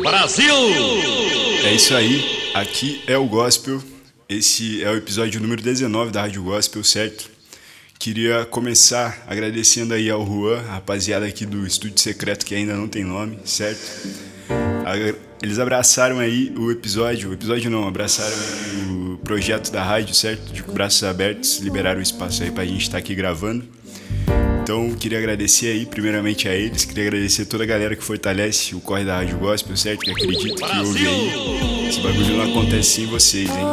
Brasil! É isso aí, aqui é o Gospel. Esse é o episódio número 19 da Rádio Gospel, certo? Queria começar agradecendo aí ao Juan, rapaziada aqui do Estúdio Secreto que ainda não tem nome, certo? Eles abraçaram aí o episódio, o episódio não, abraçaram o projeto da rádio, certo? De braços abertos, liberaram o espaço aí pra gente estar tá aqui gravando. Então, queria agradecer aí, primeiramente a eles, queria agradecer toda a galera que fortalece o corre da Rádio Gospel, certo? Que acredita, que ouve aí. Esse bagulho não acontece sem vocês, hein?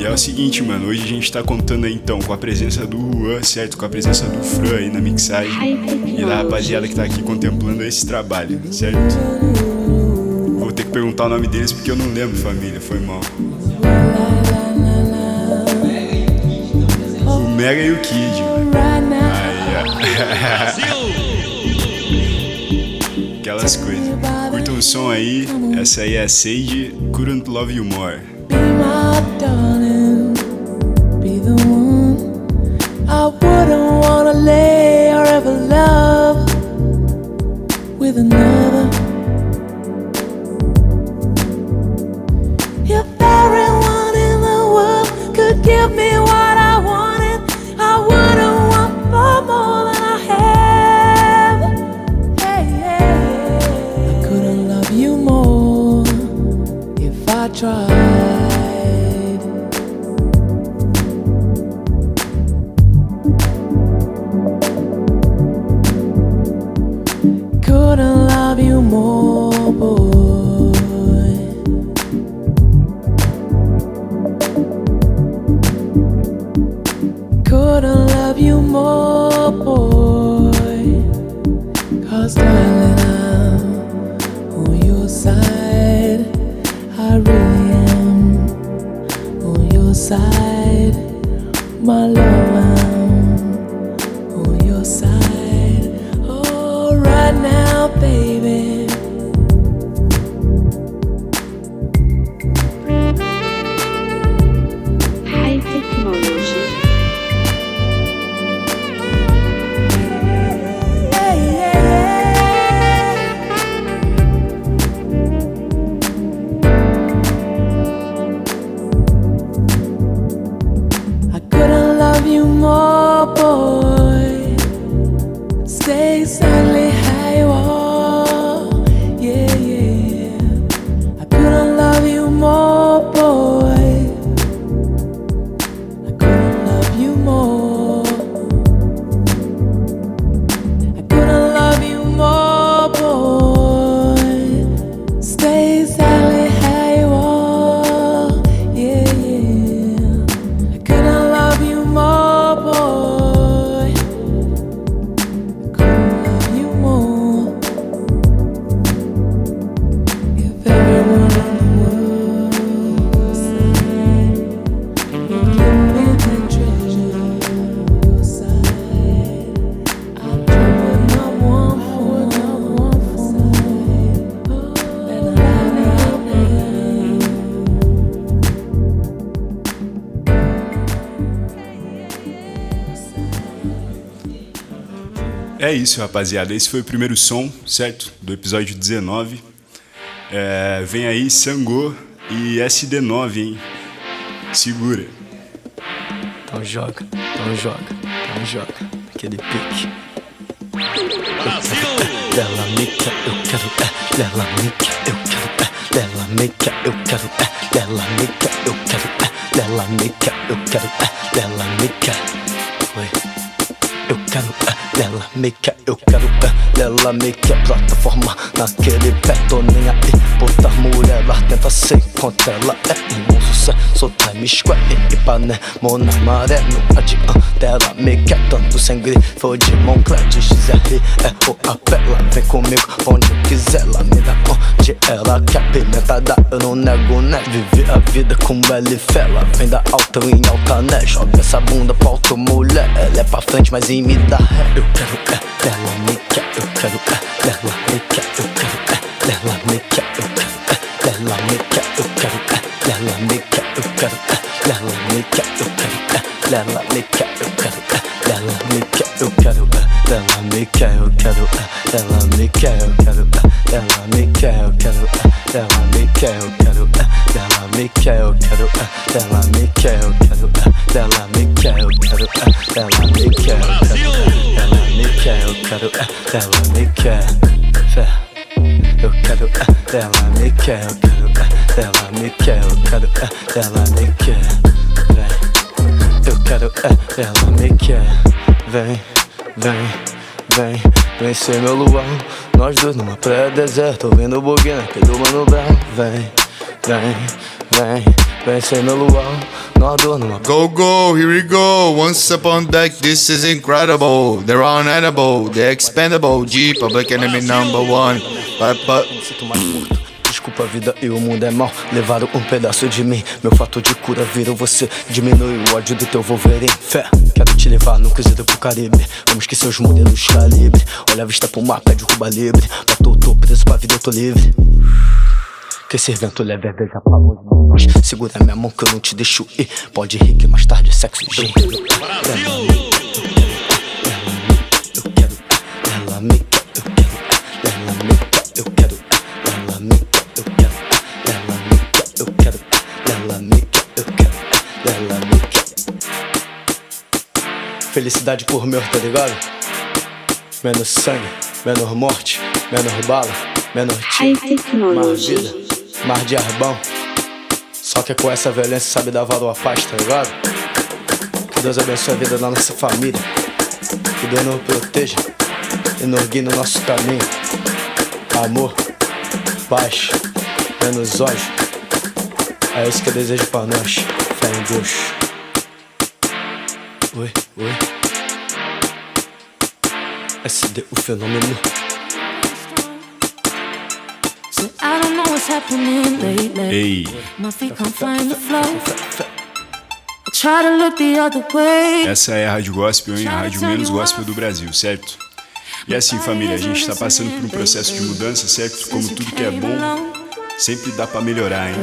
E é o seguinte, mano, hoje a gente tá contando aí então com a presença do Juan, certo? Com a presença do Fran aí na mixagem e da rapaziada que tá aqui contemplando esse trabalho, certo? Vou ter que perguntar o nome deles porque eu não lembro, família, foi mal. O Mega e o Kid, mano. Aquelas coisas. Curta um som aí. Essa aí é Sage Couldn't Love You More. Be my darling, be the one I wouldn't wanna lay or ever love with another. É isso, rapaziada. Esse foi o primeiro som, certo? Do episódio 19. É, vem aí Sangô e SD9, hein? Segura. Então joga, então joga, então joga. Aquele pique. Dela mica, eu quero é. Dela mica, eu quero é. Dela mica, eu quero é. Dela mica, eu quero é. Dela mica, eu quero é. Dela mica. Oi. Eu quero é dela, make eu quero é dela, make plataforma naquele pé, tô nem aí. Puta mulher, tenta ser contra ela. É irmão sucesso, time square, Ipanema na maré, não adianta ela, make tanto sem grifo de Moncler, de XR, é o apela. Vem comigo onde eu quiser, ela me dá onde ela quer. Pimentada, eu não nego, né? Viver a vida com ela e fela. Vem da alta em alta, né? Joga essa bunda pra alto, mulher. Ela é pra frente, mas em me dá ré. Eu quero é dela, me quer. Eu quero é dela, me quer. Eu quero é dela, me quer. Eu quero é dela, me quer. Eu quero é dela, me quer. Eu quero é dela, me quer. Eu quero é dela, me quer. Eu quero é dela, me quer. Eu quero é dela, me quer. Eu quero é dela, me quer. Eu quero é dela, me me quer, eu quero, é, ela me quer, eu quero, é, ela me quer, eu quero, é, ela me quer, eu quero, é, ela me quer, eu quero, é, ela me quer, eu quero, é, ela me quer, eu quero, é, ela me quer. Eu quero, é, ela me quer, eu quero, é, ela me quer, eu quero, é, ela me quer, vem. Eu quero, é, ela me quer, vem, vem, vem, vem ser meu luau. Nós dois numa praia deserta, ouvindo o buguinho aquele do Mano Brown. Vem, vem, vem, ser meu luau. Nós dois numa Go, go, here we go. Once upon deck, this is incredible. They're unedible, they're expendable. G, public enemy number one. But. Desculpa a vida e o mundo é mal. Levaram um pedaço de mim. Meu fator de cura virou você. Diminui o ódio do teu Wolverine. Fé, quero te levar no cruzeiro pro Caribe. Vamos esquecer os modelos calibre. Olha a vista pro mar, pede o Cuba livre. Batou, tô preso pra vida, eu tô livre. Que esse vento leve beija pra longe nós. Segura minha mão que eu não te deixo ir. Pode rir que mais tarde é sexo. Eu quero, ela me quer, eu quero, ela me quer, eu quero, ela me quer, eu quero, ela me quer, eu quero, ela me quer, eu quero, ela me quer. Felicidade por meu, tá ligado? Menos sangue, menos morte, menos bala, menos tiro, mais vida, mar de arbão. Só que com essa violência sabe dar valor à paz, tá ligado? Que Deus abençoe a vida da nossa família. Que Deus nos proteja e nos guie no nosso caminho. Amor, paz, menos ódio. É isso que eu desejo pra nós. Fé em Deus. Oi, oi. SD, o fenômeno. What's happening lately. My feet can't find the flow. I try to look the other way. essa é a Rádio Gospel, hein? A rádio menos gospel do Brasil, certo? E assim, família, a gente está passando por um processo de mudança, certo? Como tudo que é bom, sempre dá pra melhorar, hein?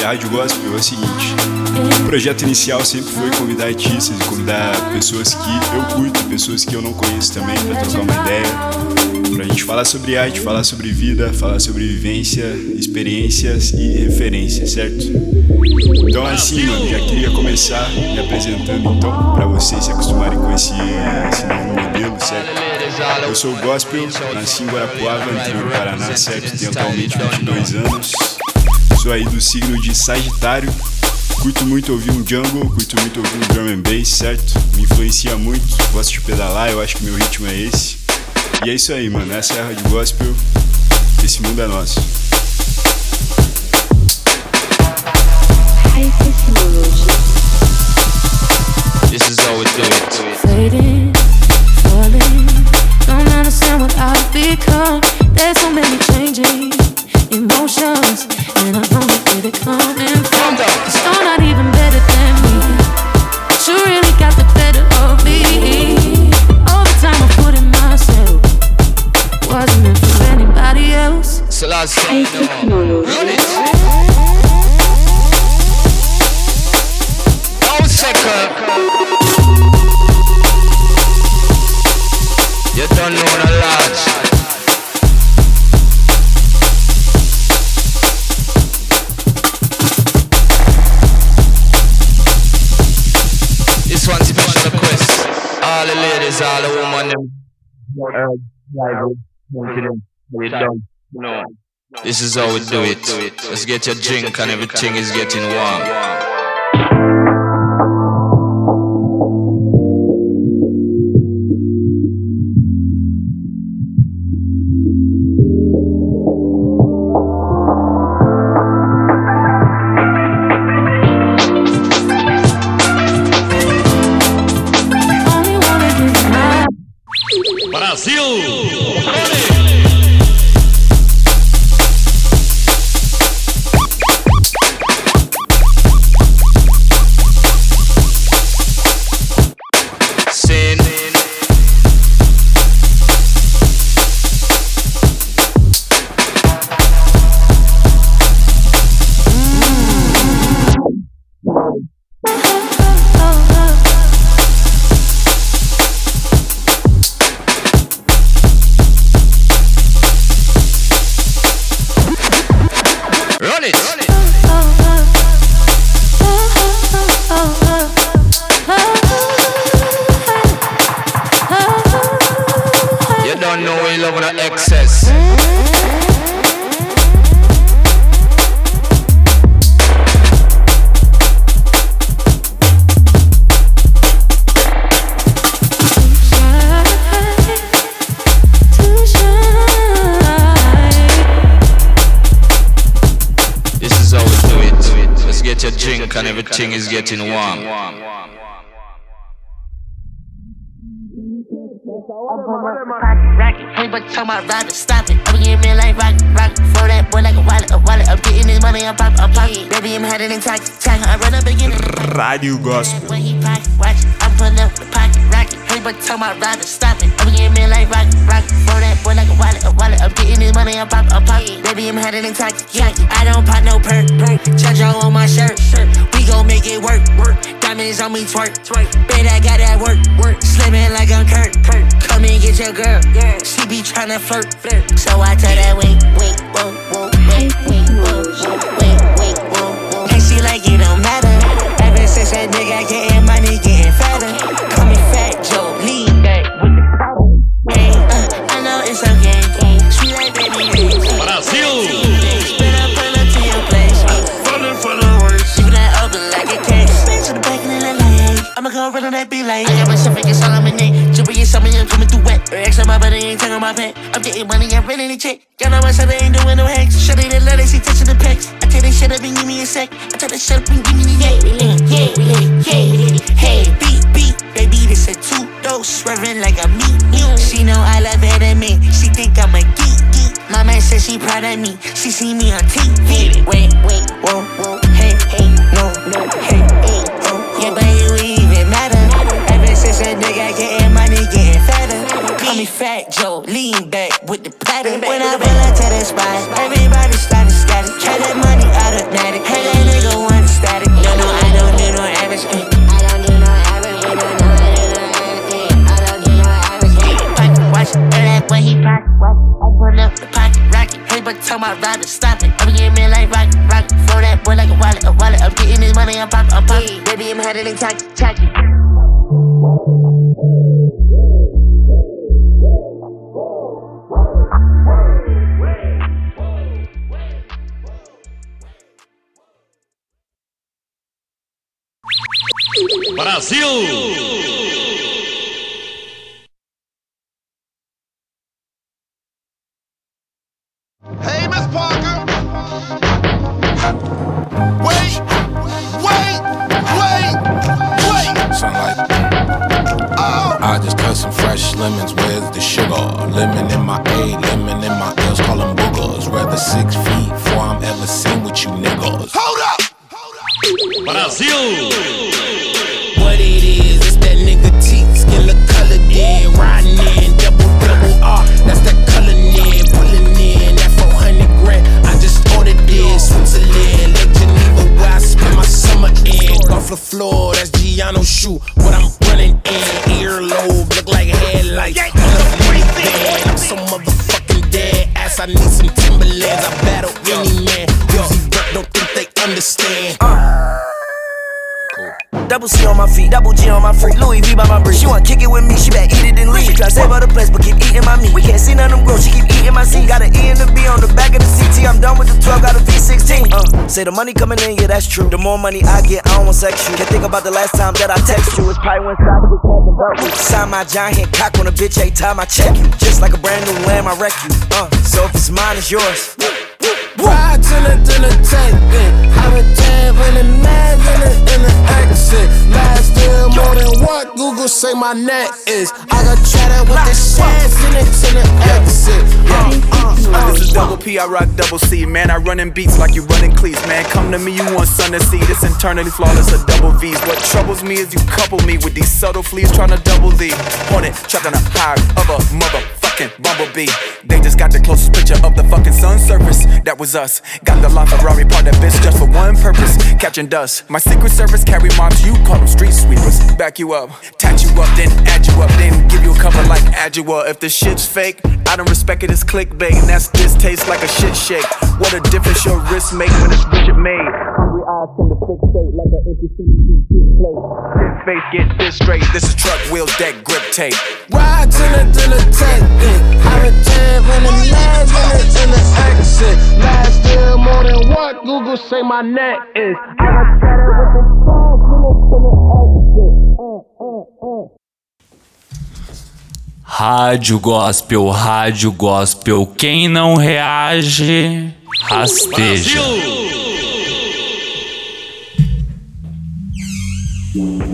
E a Rádio Gospel é o seguinte: o projeto inicial sempre foi convidar artistas e convidar pessoas que eu curto, pessoas que eu não conheço também, pra trocar uma ideia, pra gente falar sobre arte, falar sobre vida, falar sobre vivência, experiências e referências, certo? Então assim, mano, já queria começar me apresentando então, pra vocês se acostumarem com esse, esse novo modelo, certo? Eu sou o Gospel, nasci em Guarapuava, do Paraná, certo? Tenho atualmente 22 anos. Sou aí do signo de Sagitário. Curto muito ouvir um jungle, curto muito ouvir um drum and bass, certo? Me influencia muito, gosto de pedalar, eu acho que meu ritmo é esse. E é isso aí, mano. Essa é a Rádio Gospel. Esse mundo é nosso. This is how we do it. Fading, falling. Don't understand what I've become. There's so many changing emotions, and I don't know where they're coming from. Cause you're not even better than me. But you really got the better of me. All the time I put in myself wasn't meant for anybody else. Selassie, High Technology. run it. No second. You don't know the large. This one's special request. All the ladies, all the women, them. Uh, drive, them, we done. No. This is how we do it. Let's get your drink and everything is getting warm. Drink Gospel. When he pocket, watch, I'm pulling up the pocket, rocket. But tell my rider, stop it. I'm getting me like rock, rock. Throw that boy like a wallet, a wallet. I'm getting this money, I'm pop, I'm pocket. Baby, I'm headed in tack, tack. I don't pop no perk, perk. Charge on my shirt, shirt. We gon' make it work, work. Diamonds on me, twerk, twerk. Bet I got that work, work. Slimming like I'm Kurt, Kurt. Come and get your girl, yeah. She be tryna flirt, flirt. Rocket. Hey, but tell my rider stop it. I'm getting me like rock, rock. Throw that boy like a wallet, a wallet. I'm getting this money, I'm pop, I'm pop. Baby, I'm headed in tacky, tacky. Hey, fresh lemons. Where's the sugar? Lemon in my A, lemon in my L's. Call them boogers. Rather six feet before I'm ever seen with you niggas. Hold up. Hold up, what it is, it's that nigga T. Skin the color dead. Riding in double double R. That's that spend my summer in. Off the floor, that's Giano shoe. What I'm running in. Earlobe, look like headlights. On the minivan. I'm so motherfucking dead. Ass, I need some Timberlands. I battle any man. Uzi Vert, don't think they understand. Double C on my feet, double G on my freak. Louis V by my brief. She wanna kick it with me, she better eat it and leave. She try save her the but keep eating my meat. We can't see none of them grow, she keep eating my seed. Got an E and a B on the back of the CT. I'm done with the 12, got a V16. Uh, say the money coming in, yeah, that's true. The more money I get, I don't want sex you. Can't think about the last time that I text you. It's probably when Side was talking about you. Sign my giant cock on a bitch every time I check you. Just like a brand new lamb, I wreck you. Uh, so if it's mine, it's yours. Ride to the to the tank, I'm a tab in the mag in the in the exit. Last year more than what Google say my net is. I got chatter with the shares in it to the exit. Uh, uh, This is double P, I rock double C. Man, I run in beats like you running cleats. Man, come to me, you want sun to see. This internally flawless, a double V's. What troubles me is you couple me with these subtle fleas trying to double the hornet trapped on a high of a motherfucking bumblebee. They just got the closest picture of the fucking sun surface. That was us. Got the LaFerrari part of bitch just for one purpose, catching dust. My secret service carry mobs, you call them street sweepers. Back you up, tat you up, then add you up, then give you a cover like Adjua. If the shit's fake, I don't respect it as clickbait, and that's this tastes like a shit shake. What a difference your wrist make when it's Richard made. Hungry eyes tend to fixate like an interesting display. This face get this straight. This is truck wheel deck grip tape. Ride to the to the tank, I'm a in the mag in the in the exit. Last year more than what Google say my net is. I got chatter with the shares in the exit. Uh, uh, uh. Rádio Gospel, Rádio Gospel. Quem não reage, rasteja. Yeah.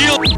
Brasil!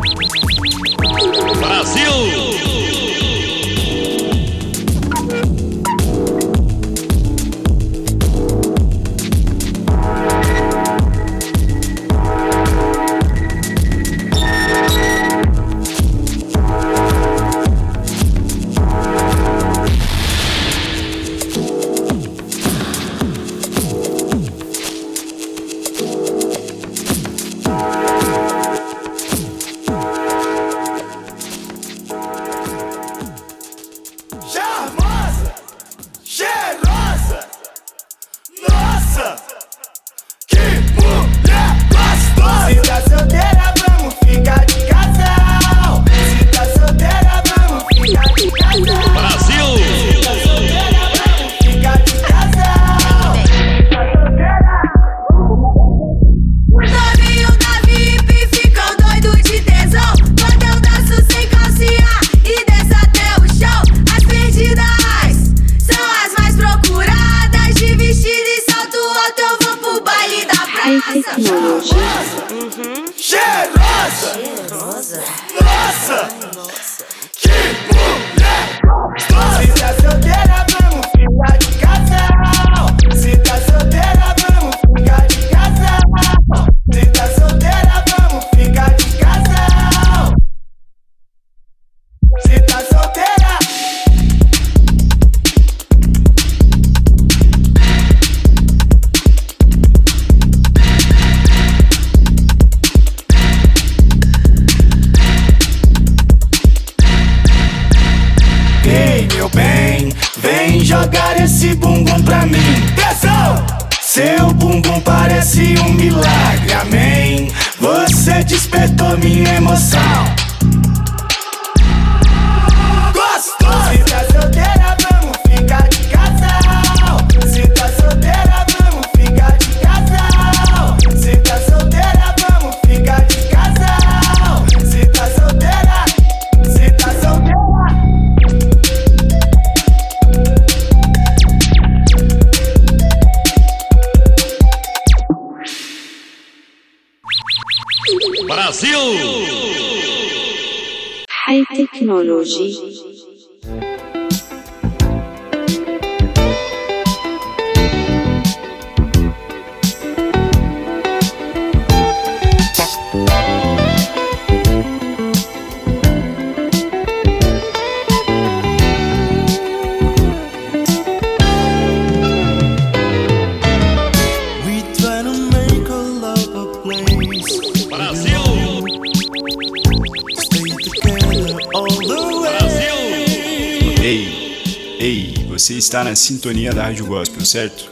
Está na sintonia da Rádio Gospel, certo?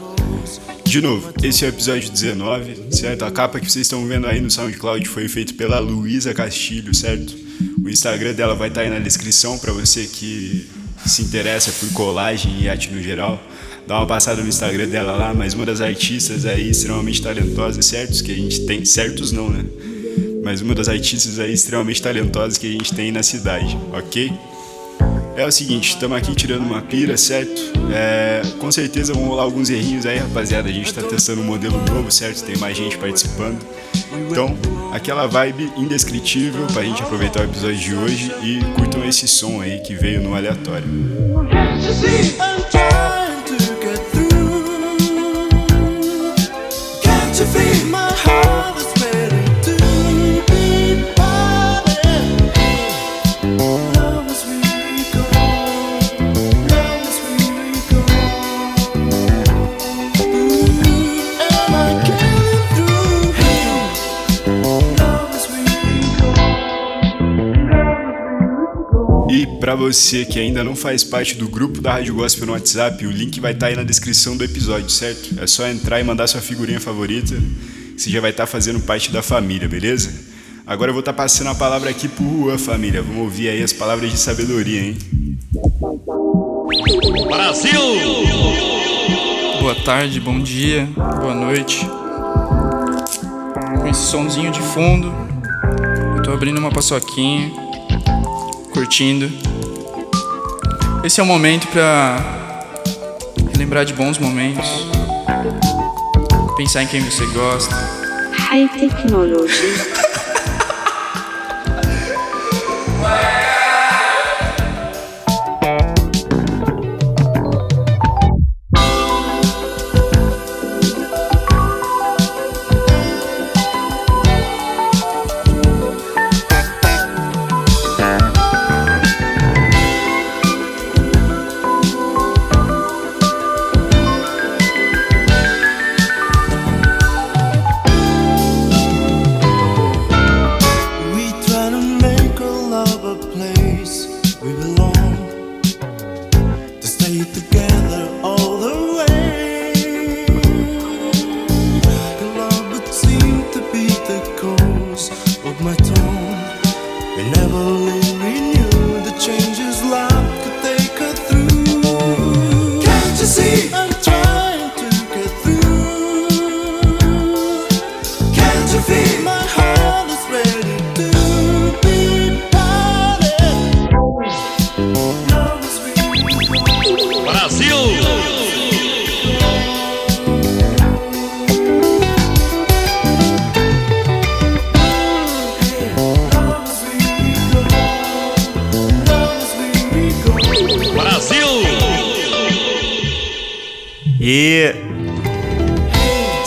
De novo, esse é o episódio 19, certo? A capa que vocês estão vendo aí no SoundCloud foi feita pela Luísa Castilho, certo? O Instagram dela vai estar aí na descrição para você que se interessa por colagem e arte no geral. Dá uma passada no Instagram dela lá, mas uma das artistas aí extremamente talentosas, certos? Que a gente tem, certos não, né? Mas uma das artistas aí extremamente talentosas que a gente tem na cidade, ok? É o seguinte, estamos aqui tirando uma pira, certo? É, com certeza vão rolar alguns errinhos aí, rapaziada. A gente tá testando um modelo novo, certo? Tem mais gente participando. Então, aquela vibe indescritível pra gente aproveitar o episódio de hoje e curtam esse som aí que veio no aleatório. I'm você que ainda não faz parte do grupo da Rádio Gospel no WhatsApp, o link vai estar aí na descrição do episódio, certo? É só entrar e mandar sua figurinha favorita, você já vai estar fazendo parte da família, beleza? Agora eu vou estar passando a palavra aqui pro Juan, família. Vamos ouvir aí as palavras de sabedoria, hein? Boa tarde, bom dia, boa noite. Com esse somzinho de fundo, eu tô abrindo uma paçoquinha, curtindo. Esse é o momento pra lembrar de bons momentos, pensar em quem você gosta. High technology.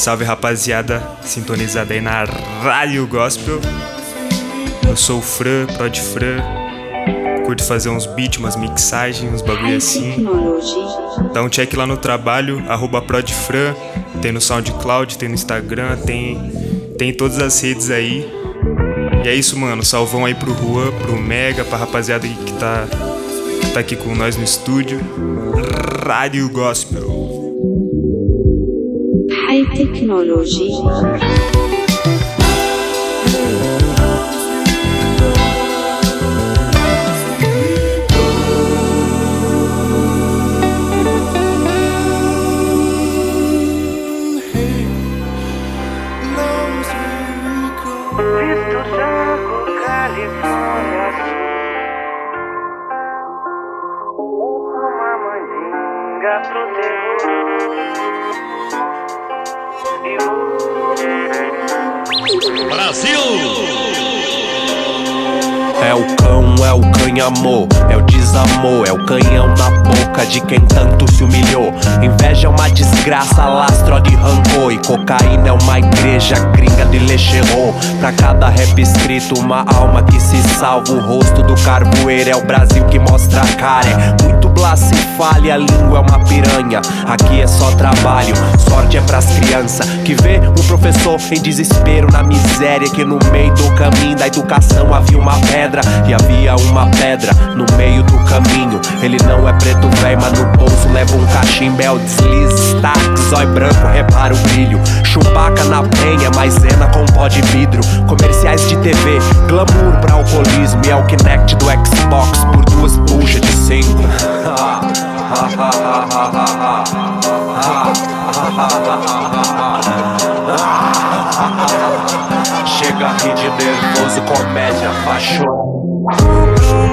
Salve rapaziada, sintonizada aí na Rádio Gospel. Eu sou o Fran, Prod Fran. Curto fazer uns beats, umas mixagens, uns bagulho assim. Dá um check lá no trabalho, arroba prodfran, tem no SoundCloud, tem no Instagram, tem, tem em todas as redes aí. E é isso, mano. Salvão aí pro Juan, pro Mega, pra rapaziada que tá, tá aqui com nós no estúdio. Rádio Gospel. High Technology. O é o canhão na boca de quem tanto se humilhou. Inveja é uma desgraça, lastro de rancor. E cocaína é uma igreja gringa de lecherô. Pra cada rap escrito, uma alma que se salva. O rosto do carvoeiro é o Brasil que mostra a cara. É muito blacefalha, a língua é uma piranha. Aqui é só trabalho, sorte é pras crianças. Que vê um professor em desespero na miséria. Que no meio do caminho da educação havia uma pedra. E havia uma pedra no meio do caminho. Ele não é preto velho, mas no bolso leva um cachimbo. É deslize, destaque, zóio branco, repara o brilho. Chupaca na penha, maisena com pó de vidro. Comerciais de TV, glamour pra alcoolismo. E é o Kinect do Xbox por duas buchas de cinco. Chega a rir de nervoso, comédia, fachou.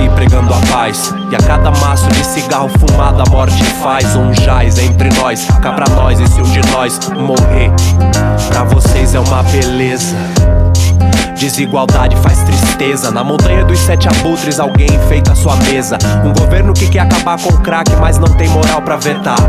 pregando a paz. E a cada maço de cigarro fumado a morte faz um jaz entre nós. Cá pra nós, e se um de nós morrer, pra vocês é uma beleza. Desigualdade faz tristeza. Na montanha dos sete abutres, alguém enfeita sua mesa. Um governo que quer acabar com o crack, mas não tem moral pra vetar.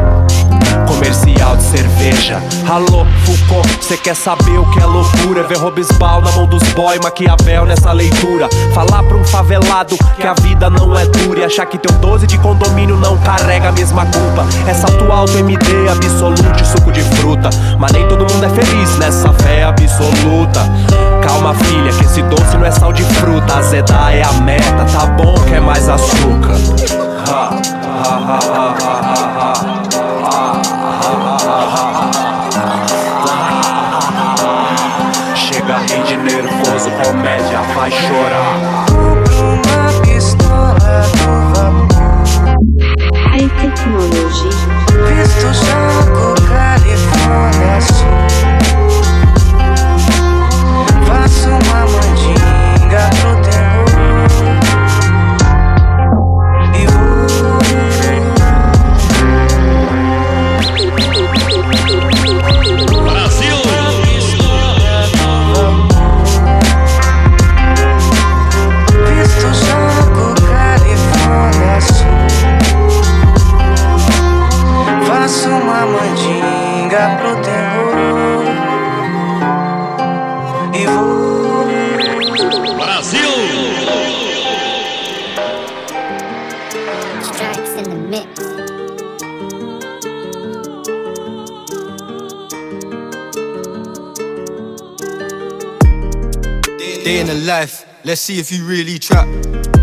Comercial de cerveja. Alô, Foucault, cê quer saber o que é loucura? Ver Robesbal na mão dos boy, Maquiavel nessa leitura. Falar pra um favelado que a vida não é dura e achar que teu 12 de condomínio não carrega a mesma culpa. É salto alto, MD, absolute, suco de fruta. Mas nem todo mundo é feliz nessa fé absoluta. Calma, filha, que esse doce não é sal de fruta. Azedar é a meta, tá bom, quer mais açúcar. Ha, ha, ha. Chega a rir de nervoso, comédia, vai chorar. Uma pistola do vapor High Technology. Visto Jango, let's see if you really trap.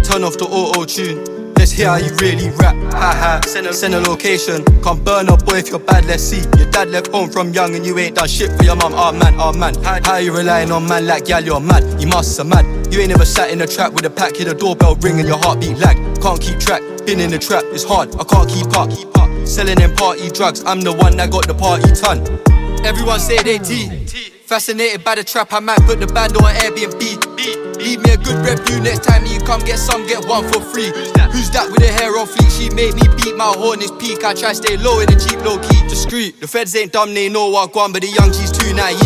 Turn off the auto tune. Let's hear how you really rap. Ha ha. Send a, send a location. Come burn up, boy, if you're bad. Let's see. Your dad left home from young and you ain't done shit for your mum. Oh man, oh man. How you relying on man like gal? You're mad. You must have mad. You ain't ever sat in a trap with a pack. Hear the doorbell ring and your heartbeat lag. Can't keep track. Been in the trap, it's hard. I can't keep up. Keep up. Selling them party drugs. I'm the one that got the party ton. Everyone say they T. Fascinated by the trap, I might put the band on Airbnb. Leave me a good review next time you come get some, get one for free. Who's that with the hair on fleek? She made me beat my horn is peak. I try stay low in the cheap, low key, discreet. The feds ain't dumb, they know what gone, but the young G's too naive.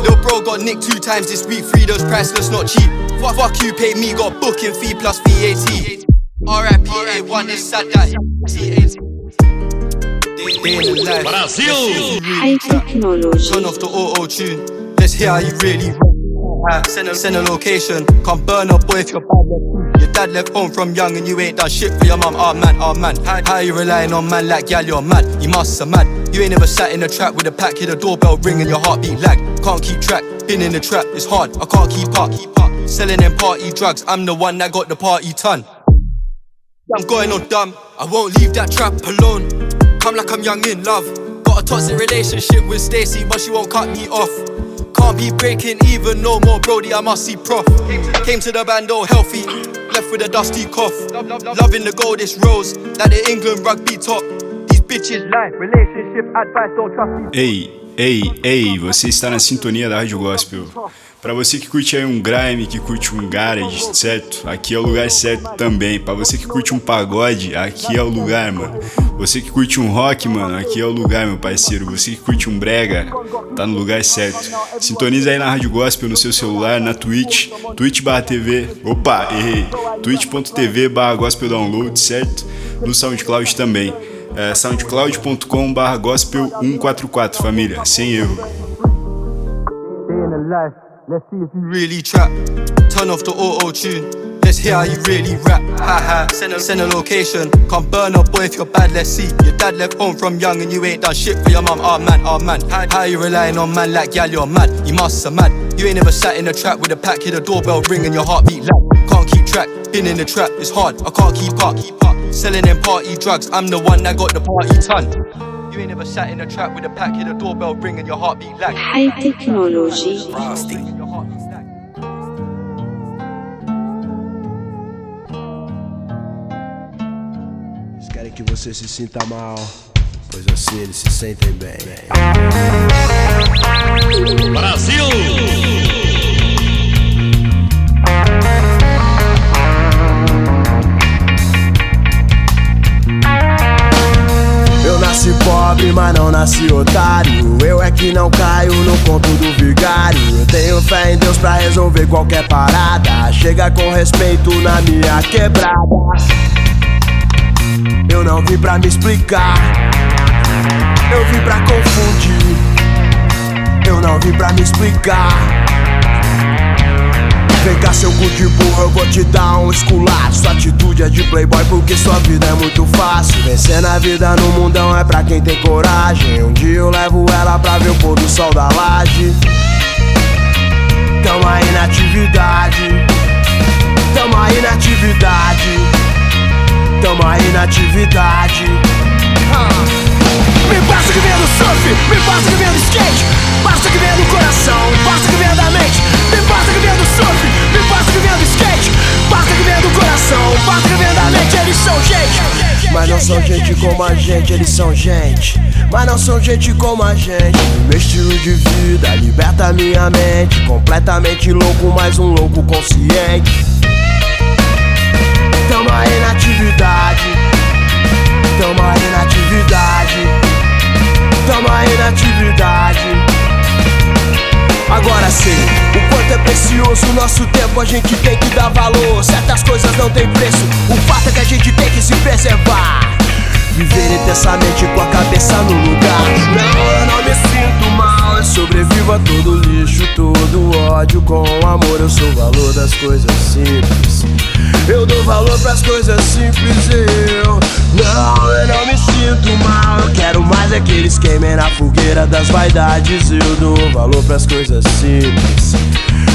Little bro got nicked two times this week, free those priceless, not cheap. Fuck, fuck you, pay me, got booking fee plus VAT. RIP A1 is sad that T80. In the life. Brasil! High Technology. Turn off the auto tune. Let's hear how you really Send a, send a location. Come burn up, boy, if you're bad. Your dad left home from young and you ain't done shit for your mum. Oh man, oh man. How, how you relying on man like gal? You're mad. You must have mad. You ain't ever sat in a trap with a pack, hear the doorbell ring and your heartbeat lag. Can't keep track. Been in the trap, it's hard. I can't keep up. Keep up. Selling them party drugs. I'm the one that got the party ton. I'm going on dumb. I won't leave that trap alone. Come like I'm young in love. Got a toxic relationship with Stacy, but she won't cut me off. Can't be breaking even no more, Brody. I must see prof. Came to the band all healthy, left with a dusty cough. Loving the goldest rose, like the England rugby top. These bitches lie, relationship advice, don't trust these Ei, ei, ei, você está na sintonia da Rádio Gospel. Pra você que curte aí um grime, que curte um garage, certo? Aqui é o lugar certo também. Pra você que curte um pagode, aqui é o lugar, mano. Você que curte um rock, mano, aqui é o lugar, meu parceiro. Você que curte um brega, tá no lugar certo. Sintoniza aí na Rádio Gospel no seu celular, na Twitch, twitch.tv, opa, errei, twitch.tv barra gospel download, certo? No SoundCloud também. É soundcloud.com barra gospel 144, família, sem erro. Let's see if you really trap. Turn off the auto tune. Let's hear how you really rap. Ha ha. Send a, location. Come burn up, boy, if you're bad. Let's see. Your dad left home from young and you ain't done shit for your mum. Oh man, oh man. How, you relying on man like gal? You're mad. You must have mad. You ain't never sat in a trap with a pack, hear the doorbell ring and your heartbeat lag. Can't keep track. Been in the trap, it's hard. I can't keep up. Keep up. Selling them party drugs. I'm the one that got the party ton. You ain't never sat in a trap with a pack, hear the doorbell ring and your heartbeat lag. High technology. Eles querem que você se sinta mal, pois assim eles se sentem bem. Brasil! Nasci pobre, mas não nasci otário. Eu é que não caio no conto do vigário. Eu tenho fé em Deus pra resolver qualquer parada. Chega com respeito na minha quebrada. Eu não vim pra me explicar. Eu vim pra confundir. Eu não vim pra me explicar. Vem cá, seu cu de burro, eu vou te dar um esculacho. Sua atitude é de playboy porque sua vida é muito fácil. Vencer na vida no mundão é pra quem tem coragem. Um dia eu levo ela pra ver o pôr do sol da laje. Tamo aí na atividade. Tamo aí na atividade. Tamo aí na atividade. Me passa que vem do surf, me passa que vem do skate Passa que vem do coração, passa que vem surf, me passa que vem skate Passa que vem coração, passa que vem da mente Eles são gente Mas não são gente como a gente, eles são gente. Mas não são gente como a gente. Meu estilo de vida liberta minha mente. Completamente louco, mas um louco consciente. Tamo aí na atividade. Tamo aí na atividade. Tamo aí na atividade. Agora sim, o quanto é precioso o nosso tempo, a gente tem que dar valor. Certas coisas não tem preço, o fato é que a gente tem que se preservar. Viver intensamente com a cabeça no lugar. Não, eu não me sinto mal, eu sobrevivo a todo lixo, todo ódio. Com amor, eu sou o valor das coisas simples. Eu dou valor pras coisas simples, eu. Não, eu não me sinto mal. Eu quero mais é que eles queimem na fogueira das vaidades. Eu dou valor pras coisas simples.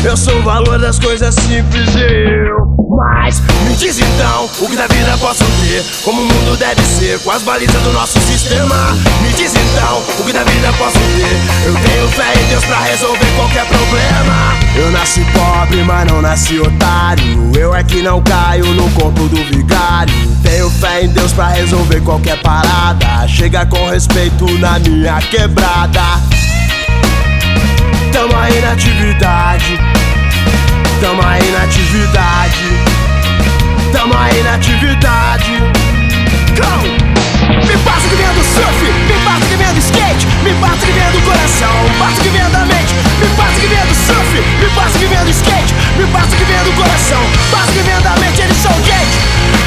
Eu sou o valor das coisas simples, eu. Mas me diz então o que da vida posso ter, como o mundo deve ser, com as balizas do nosso sistema. Me diz então o que da vida posso ter. Eu tenho fé em Deus pra resolver qualquer problema. Eu nasci pobre, mas não nasci otário. Eu é que não caio no conto do vigário. Tenho fé em Deus pra resolver qualquer parada. Chega com respeito na minha quebrada. Tamo aí na atividade. Tamo aí na atividade. Tamo aí na atividade. Go! Me passa que vem do surf, me passa que vem do skate Me passa que vem do coração, passa que vem da mente Me passa que vem do surf, me passa que vem do skate Me passa que vem do coração, passa que vem da mente Eles são gente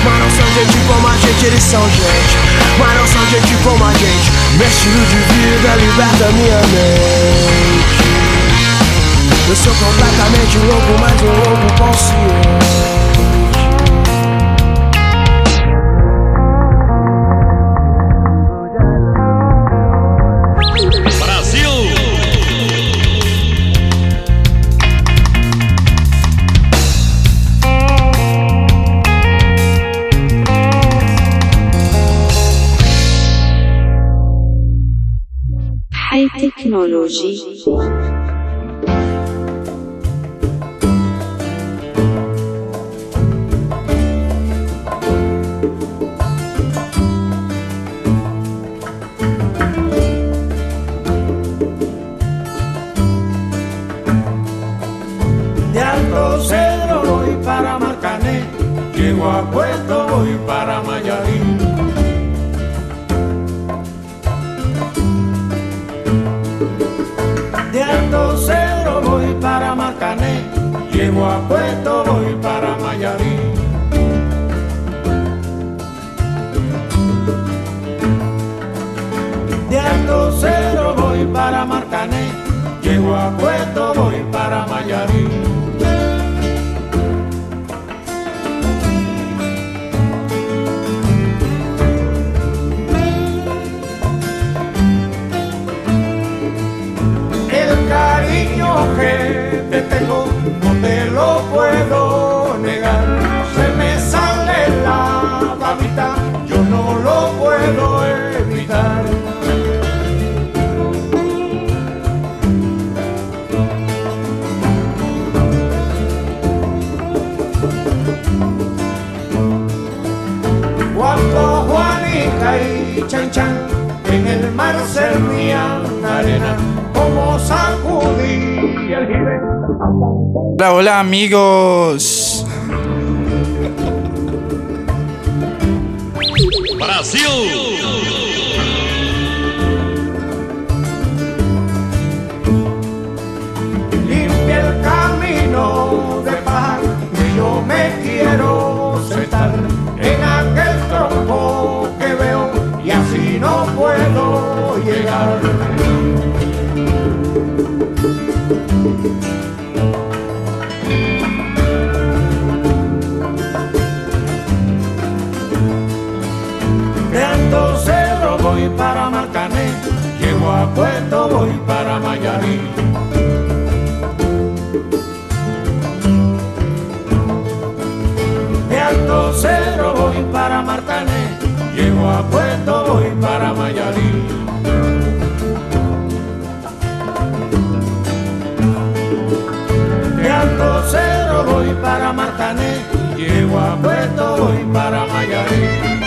Mas não são gente como a gente, eles são gente. Mas não são gente como a gente. Meu estilo de vida liberta minha mente. Eu sou completamente louco, mas um louco consciente. High technology. Chan Chan en el mar servían arena, como sacudí el jibe. Hola, hola amigos. limpia el camino de paz que yo me quiero no puedo llegar. Cerro voy para Marcané, llego a Puerto voy para Mayarín. De Alto Cedro voy para Marcané, llego a Puerto voy para Mayarín. De Alto Cedro voy para Marcané, llego a Puerto voy para Mayarín.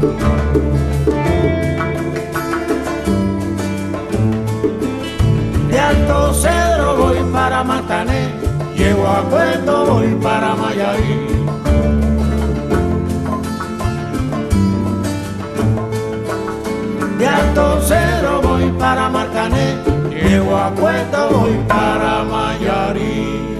De Alto Cedro voy para Marcané, llego a Puerto voy para Mayarín. De Alto Cedro voy para Marcané, llego a Puerto voy para Mayarín.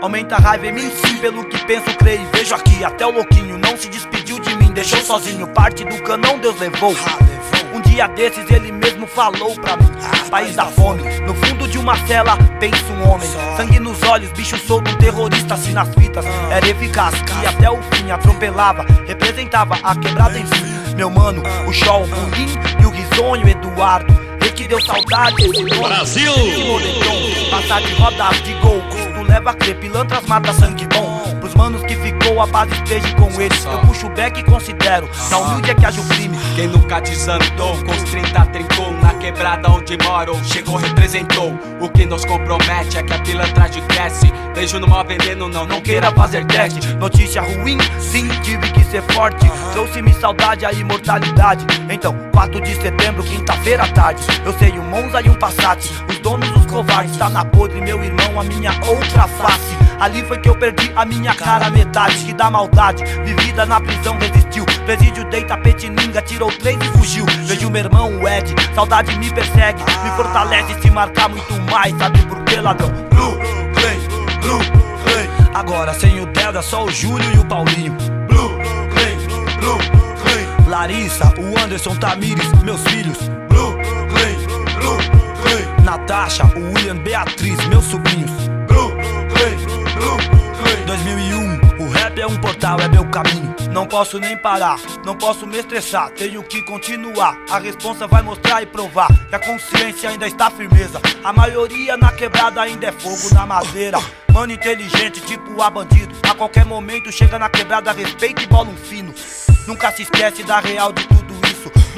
Aumenta a raiva em mim sim, pelo que penso, creio e vejo aqui. Até o louquinho não se despediu de mim, deixou sozinho. Parte do canão Deus levou. Um dia desses ele mesmo falou pra mim. País da fome, no fundo de uma cela, pensa um homem. Sangue nos olhos, bicho solto, um terrorista assim nas fitas. Era eficaz, que até o fim atropelava, representava a quebrada em si. Meu mano, o show, o Bulim e o risonho Eduardo. Rei que deu saudade esse nome. Brasil! Passar de rodas de gol, leva a pilantras mata sangue bom. Pros manos que ficou, a paz esteja com eles. Eu puxo o back e considero, na humilde é que haja o crime. Quem nunca desandou, com os 30 trincou quebrada onde moro, chegou, representou O que nos compromete é que a pilantragem cresce Beijo no mau veneno, não, não queira fazer teste Notícia ruim, sim, tive que ser forte. Trouxe-me saudade, a imortalidade. Então, 4 de setembro, quinta-feira à tarde. Eu sei um Monza e um Passat. Os donos dos covardes, tá na podre, meu irmão, a minha outra face. Ali foi que eu perdi a minha cara, metade que da maldade. Vivida na prisão, resistiu. Presídio deita petininga, tirou três e fugiu. Vejo meu irmão, o Ed, saudade me persegue. Me fortalece se marcar muito mais, sabe por que, ladrão? Blue, Clay, Blue, Clay. Agora sem o Deda, só o Júlio e o Paulinho. Blue, Clay, Blue, Clay. Larissa, o Anderson Tamires, meus filhos. Blue, Clay, Blue, Clay. Natasha, o William, Beatriz, meus sobrinhos. Blue, Clay, Blue, Clay. 2001, o é um portal, é meu caminho. Não posso nem parar, não posso me estressar, tenho que continuar. A responsa vai mostrar e provar que a consciência ainda está firmeza. A maioria na quebrada ainda é fogo na madeira. Mano inteligente, tipo a bandido. A qualquer momento chega na quebrada, respeita e bola um fino. Nunca se esquece da real de tudo.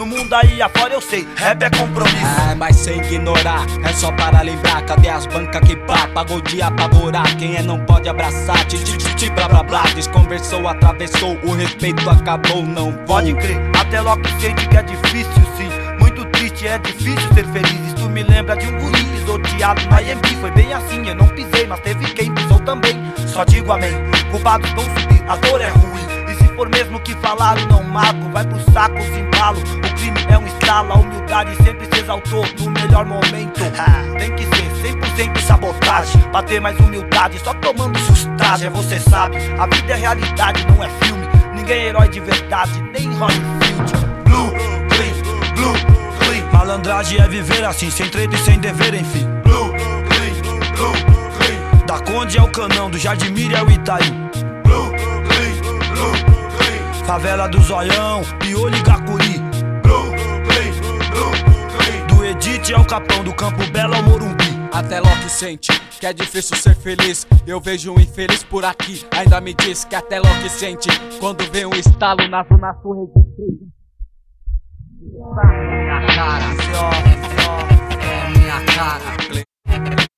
No mundo aí afora eu sei, rap é compromisso. É, mas sem ignorar, é só para lembrar Cadê as bancas que pá, pagou de apavorar Quem é não pode abraçar, ti ti ti ti blá blá blá Desconversou, atravessou, o respeito acabou, não vou. Pode crer, até logo sente que é difícil sim. Muito triste, é difícil ser feliz. Isso me lembra de um guri pisoteado na IMB. Foi bem assim, eu não pisei, mas teve quem pisou também. Só digo amém, culpados vão subir, a dor é ruim. For mesmo que falaram, não mago, vai pro saco, se embalo. O crime é um estralo, a humildade sempre se exaltou no melhor momento. Tem que ser 100% sabotagem, pra ter mais humildade, só tomando sustagem. Você sabe, a vida é realidade, não é filme. Ninguém é herói de verdade, nem Holyfield. Blue, clean, blue, clean. Malandragem é viver assim, sem treta e sem dever, enfim. Blue, clean, blue, clean. Da Conde é o Canão, do Jardimir é o Itaí. Favela do Zoião, Piolho Gacuri. Do Edith é o Capão, do Campo Belo ao Morumbi. Até Loki sente que é difícil ser feliz. Eu vejo um infeliz por aqui, ainda me diz que até Loki sente quando vem um estalo na na sua minha cara, é minha cara,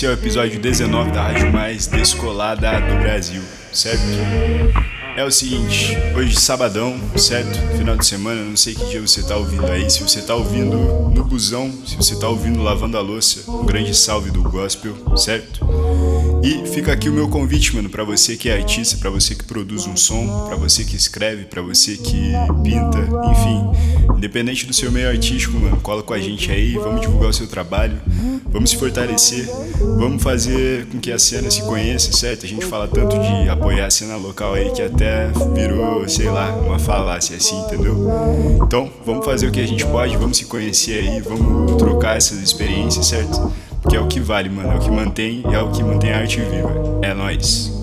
Esse é o episódio 19 da rádio mais descolada do Brasil, certo? É o seguinte, hoje sabadão, certo? Final de semana, não sei que dia você tá ouvindo aí. Se você tá ouvindo no busão, se você tá ouvindo lavando a louça, um grande salve do gospel, certo? E fica aqui o meu convite, mano, pra você que é artista, pra você que produz um som, pra você que escreve, pra você que pinta, enfim, independente do seu meio artístico, mano, cola com a gente aí, vamos divulgar o seu trabalho, vamos se fortalecer, vamos fazer com que a cena se conheça, certo? A gente fala tanto de apoiar a cena local aí que até virou, sei lá, uma falácia assim, entendeu? Então, vamos fazer o que a gente pode, vamos se conhecer aí, vamos trocar essas experiências, certo? Que é o que vale, mano. É o que mantém e é o que mantém a arte viva. É nóis.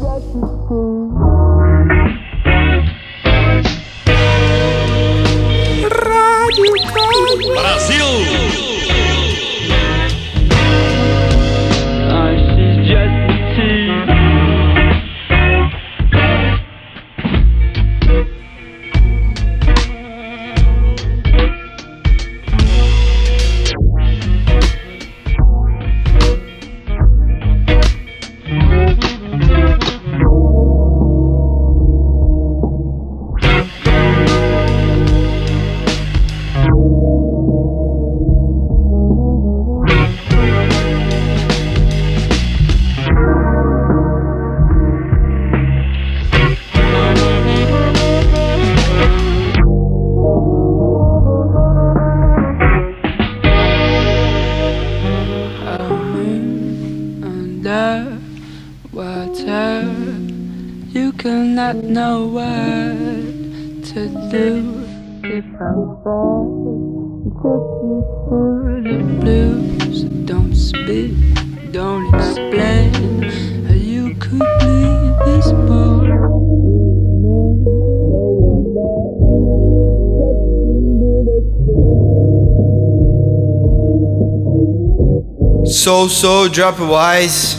Dropwise,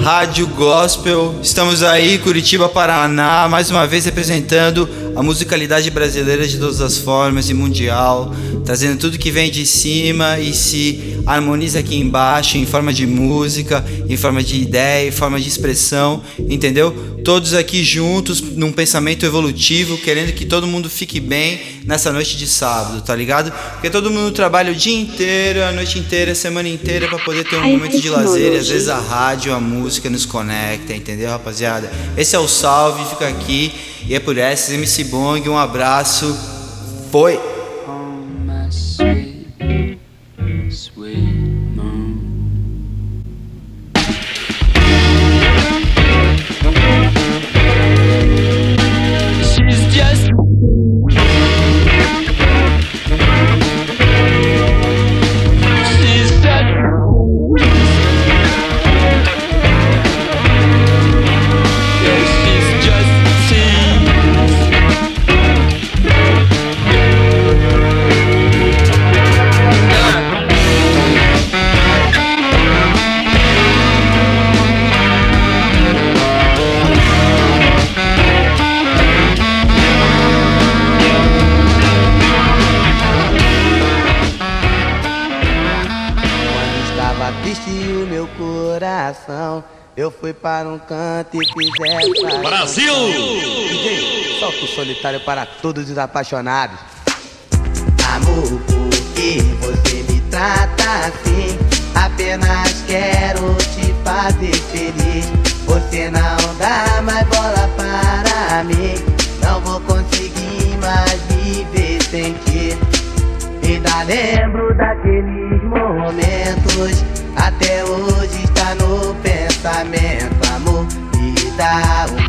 Rádio Gospel. Estamos aí, Curitiba, Paraná, mais uma vez representando a musicalidade brasileira de todas as formas e mundial, trazendo tudo que vem de cima e se harmoniza aqui embaixo em forma de música, em forma de ideia, em forma de expressão, entendeu? Todos aqui juntos num pensamento evolutivo, querendo que todo mundo fique bem nessa noite de sábado, tá ligado? Porque todo mundo trabalha o dia inteiro, a noite inteira, a semana inteira para poder ter um Ai, momento de lazer, e às vezes a rádio, a música nos conecta, entendeu, rapaziada? Esse é o salve, fica aqui e é por essa, MC Bong, um abraço. Foi. Para um canto e fiz essa. Brasil! DJ, solta o solitário para todos os apaixonados. Amor, por que você me trata assim? Apenas quero te fazer feliz. Você não dá mais bola para mim. Não vou conseguir mais viver sem ti. Ainda lembro daqueles momentos. Até hoje está no pensamento. Dá uma.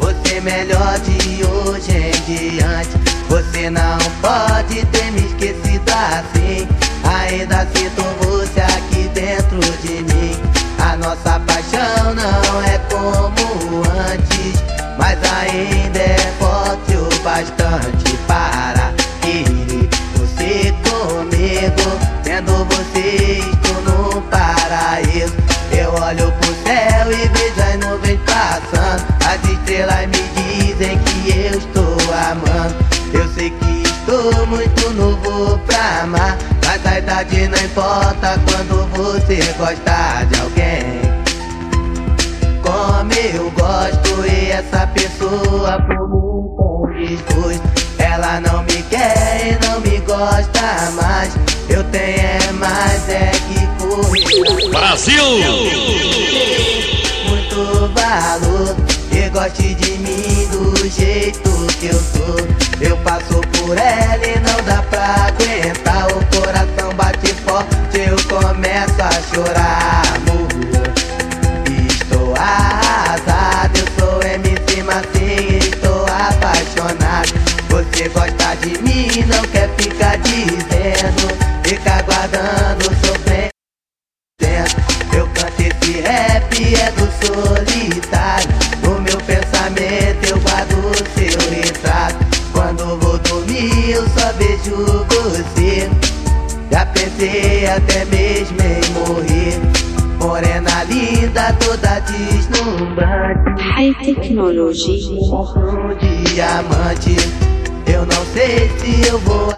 Você melhor de hoje em diante. Você não pode ter me esquecido assim. Ainda sinto você aqui dentro de mim. A nossa paixão não é como antes, mas ainda é forte o bastante para querer você comigo. Tendo você estou no paraíso. Eu olho estrelas me dizem que eu estou amando. Eu sei que estou muito novo pra amar. Mas a idade não importa quando você gosta de alguém. Como eu gosto e essa pessoa por mim condiz Ela não me quer e não me gosta mais. Eu tenho é mais é que correr. Brasil! Muito valor goste de mim do jeito que eu sou. Eu passo por ela e não dá pra aguentar. O coração bate forte, eu começo a chorar. Amor, estou arrasado. Eu sou MC Massinho, estou apaixonado. Você gosta de mim, não quer ficar dizendo. Fica aguardando, sofrendo. Eu canto esse rap, é do solitário. Eu só vejo você. Já pensei até mesmo em morrer. Morena linda, toda deslumbrante. High Technology. Um diamante. Eu não sei se eu vou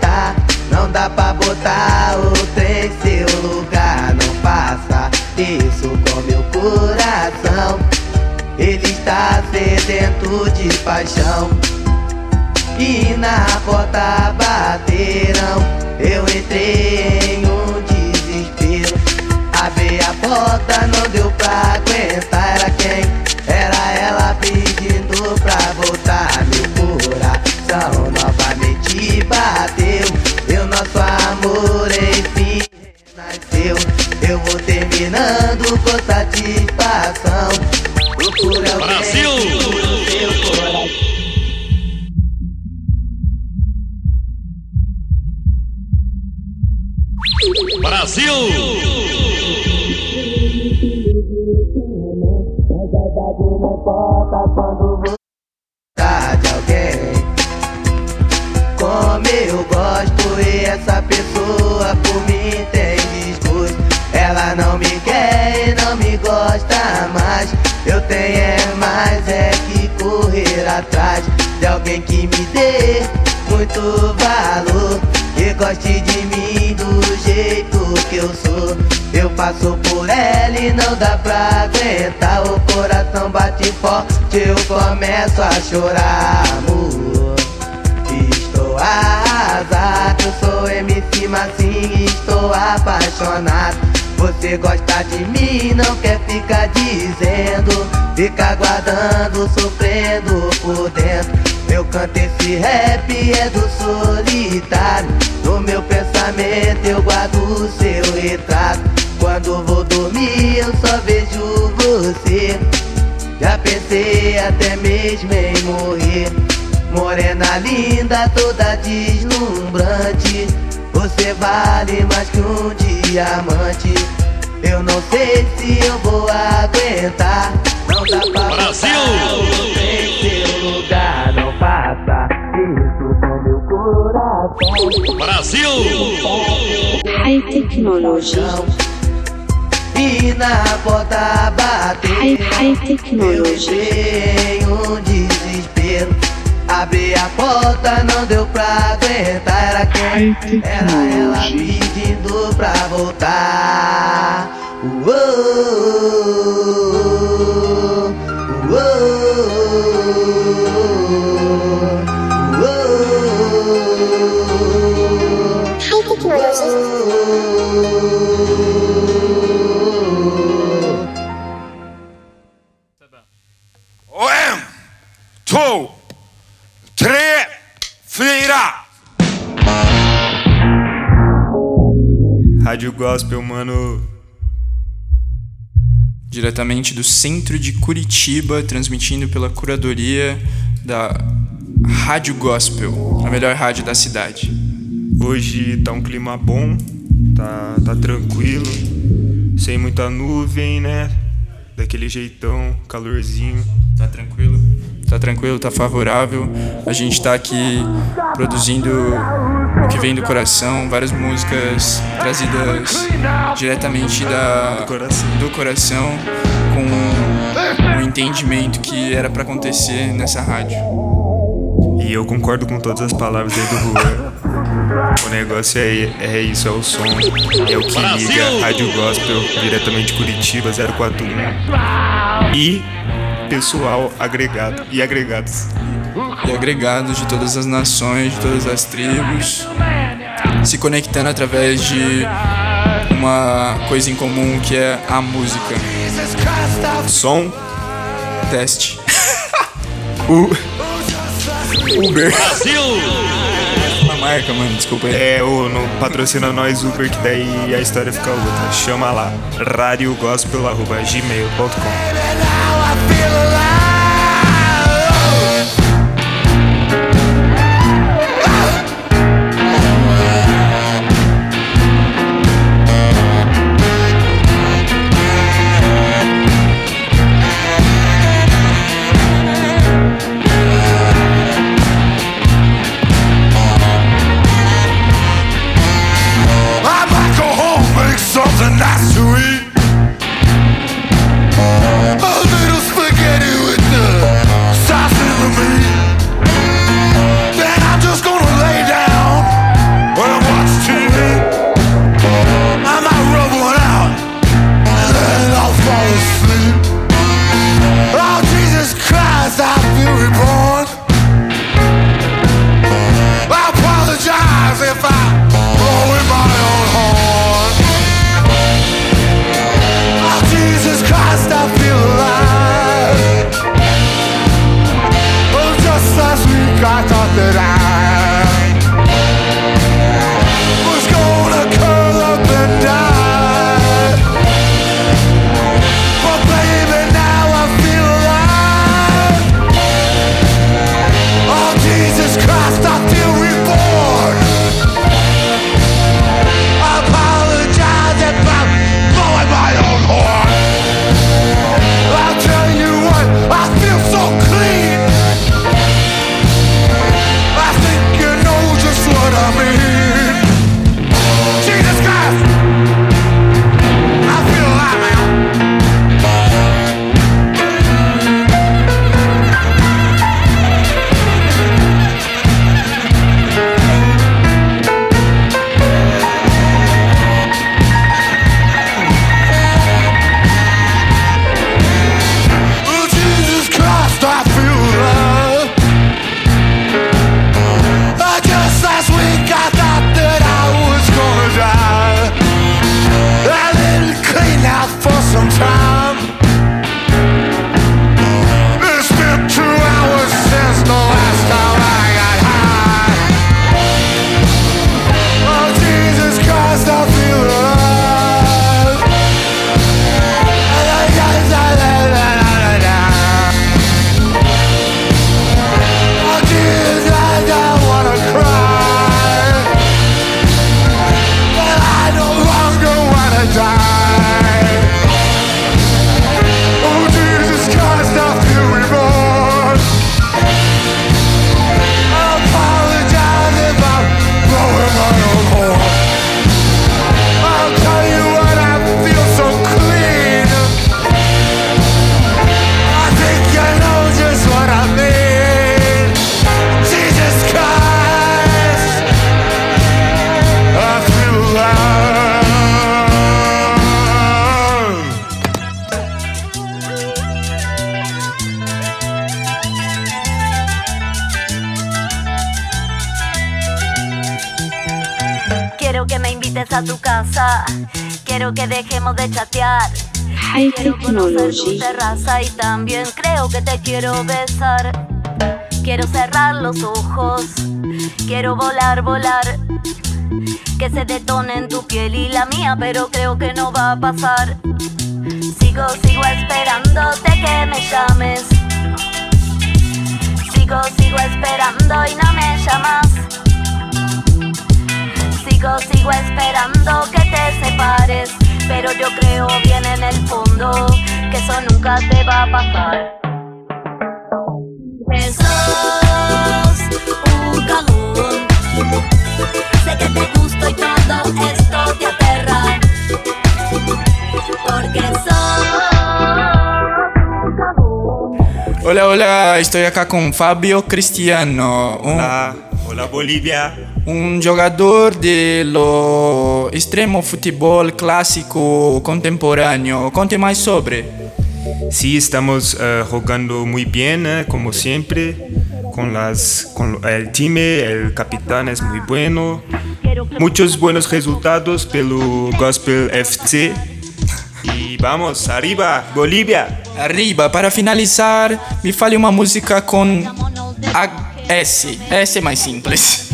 tá. Não dá pra botar outra em seu lugar. Não faça isso com meu coração. Ele está sedento de paixão. E na porta bateram. Eu entrei em um desespero. Abri a porta, não deu pra aguentar. Era quem? Era ela pedindo pra voltar. Meu coração novamente bateu. E o nosso amor enfim nasceu. Eu vou terminando com satisfação. Brasil! Brasil! de alguém. Como eu gosto e essa pessoa por mim tem desgosto. Ela não me quer e não me gosta mais. Eu tenho é mais é que correr atrás de alguém que me dê muito valor. Que goste de mim do jeito que eu sou. Eu passo por ela e não dá pra aguentar. O coração bate forte, eu começo a chorar, amor. Estou arrasado, eu sou MC Massinho, estou apaixonado. Você gosta de mim, não quer ficar dizendo. Fica aguardando, sofrendo por dentro. Eu canto esse rap, é do solitário. Pensamento eu guardo o seu retrato. Quando vou dormir eu só vejo você. Já pensei até mesmo em morrer. Morena linda, toda deslumbrante. Você vale mais que um diamante. Eu não sei se eu vou aguentar. Não dá pra Brasil! Brasil! High Technology. E na porta bater High, high Eu Technology. entrei em um desespero Abri a porta, não deu pra aguentar Era quem? Era ela pedindo pra voltar Uou, One, two, tre, fyra! Rádio Gospel, mano. diretamente do centro de Curitiba, transmitindo pela curadoria da Rádio Gospel, a melhor rádio da cidade. Hoje tá um clima bom, tá, tá tranquilo, sem muita nuvem, né? Daquele jeitão, calorzinho. Tá tranquilo? Tá tranquilo, tá favorável. A gente tá aqui produzindo o que vem do coração, várias músicas trazidas diretamente da, do, coração. do coração, com o entendimento que era para acontecer nessa rádio. E eu concordo com todas as palavras aí do Juan. O negócio é, é isso, é o som. É o que liga Rádio Gospel diretamente de Curitiba 041. E pessoal agregado e agregados. E agregados de todas as nações, de todas as tribos, se conectando através de uma coisa em comum que é a música. Som, teste. o Uber. Brasil! A marca, mano, desculpa aí. É, o, no, patrocina nós Uber, que daí a história fica outra. Chama lá, radiogospel.gmail.com Quiero que dejemos de chatear. High Quiero conocer tu terraza y también creo que te quiero besar. Quiero cerrar los ojos. Quiero volar, volar. Que se detone en tu piel y la mía, pero creo que no va a pasar. Si Sigo, sigo esperándote que me llames. Sigo, sigo esperando y no me llamas. Sigo, sigo esperando que te separes. Pero yo creo bien en el fondo que eso nunca te va a pasar. Sos un cagón. Sé que te gusto y todo esto te aterra. Porque sos. Hola, hola, estoy acá con Fabio Cristiano. Un, Hola, hola Bolívia. Un jogador de lo extremo futebol clássico contemporâneo. Conte mais sobre. Sí, estamos eh, jugando muy bien, eh, como siempre. Con, las, con el team, el capitán es muy bueno. Muchos buenos resultados pelo Gospel FC. Y vamos, arriba, Bolívia. Arriba, para finalizar, me fale uma música com a S. S mais simples.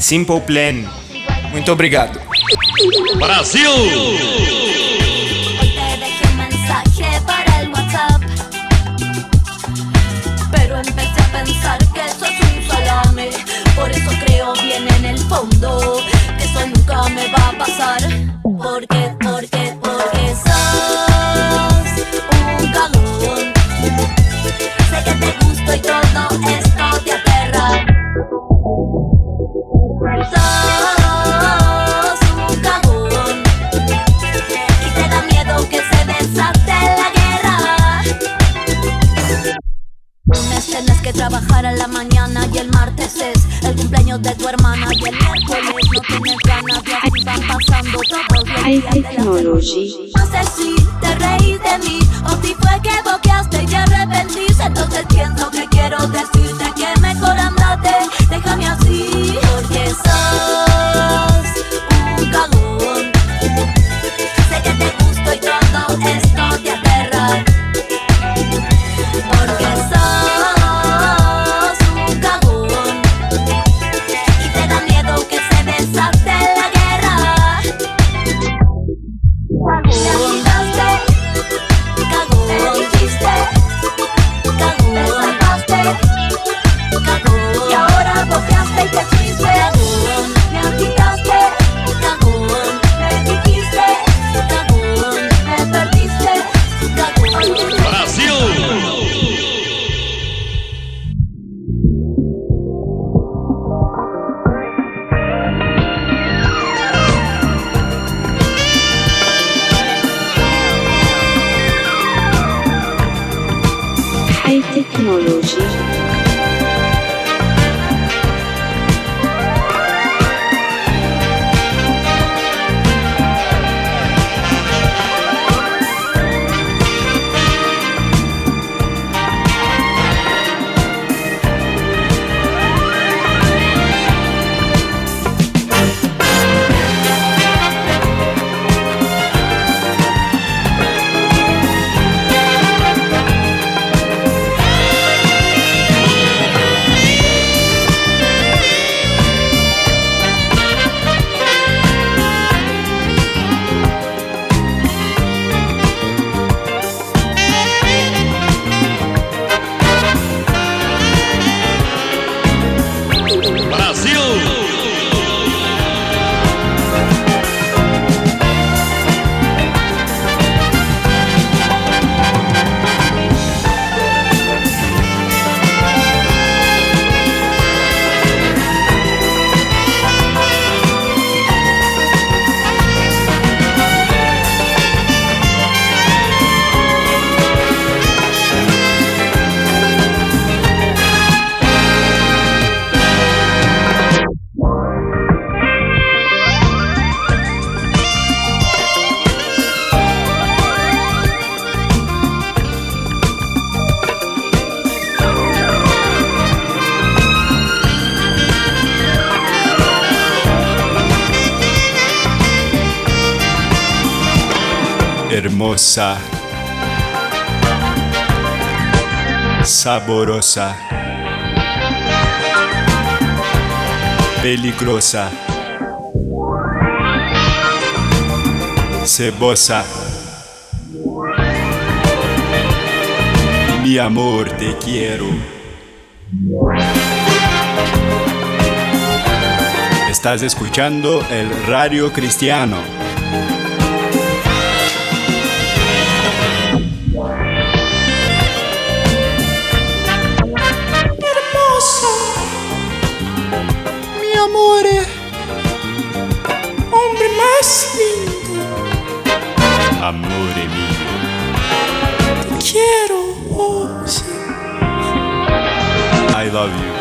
Simple Plan. Muito obrigado. Brasil. Hoy te dejé un mensaje para el WhatsApp. Pero empecé a pensar que eso es un salame. Por eso creo bien en el fondo que eso nunca me va a pasar. Porque, porque, porque sos un cagón. Sé que te gusto y todo trabajar a la mañana y el martes es el cumpleaños de tu hermana y el miércoles no tienes ganas y así van pasando todos los días de la no sé si te reí de mí o si fue que boqueaste y te arrepentís. Entonces pienso que peligrosa. Peligrosa. Cebosa. Mi amor, te quiero. Estás escuchando el Radio Cristiano. Love you.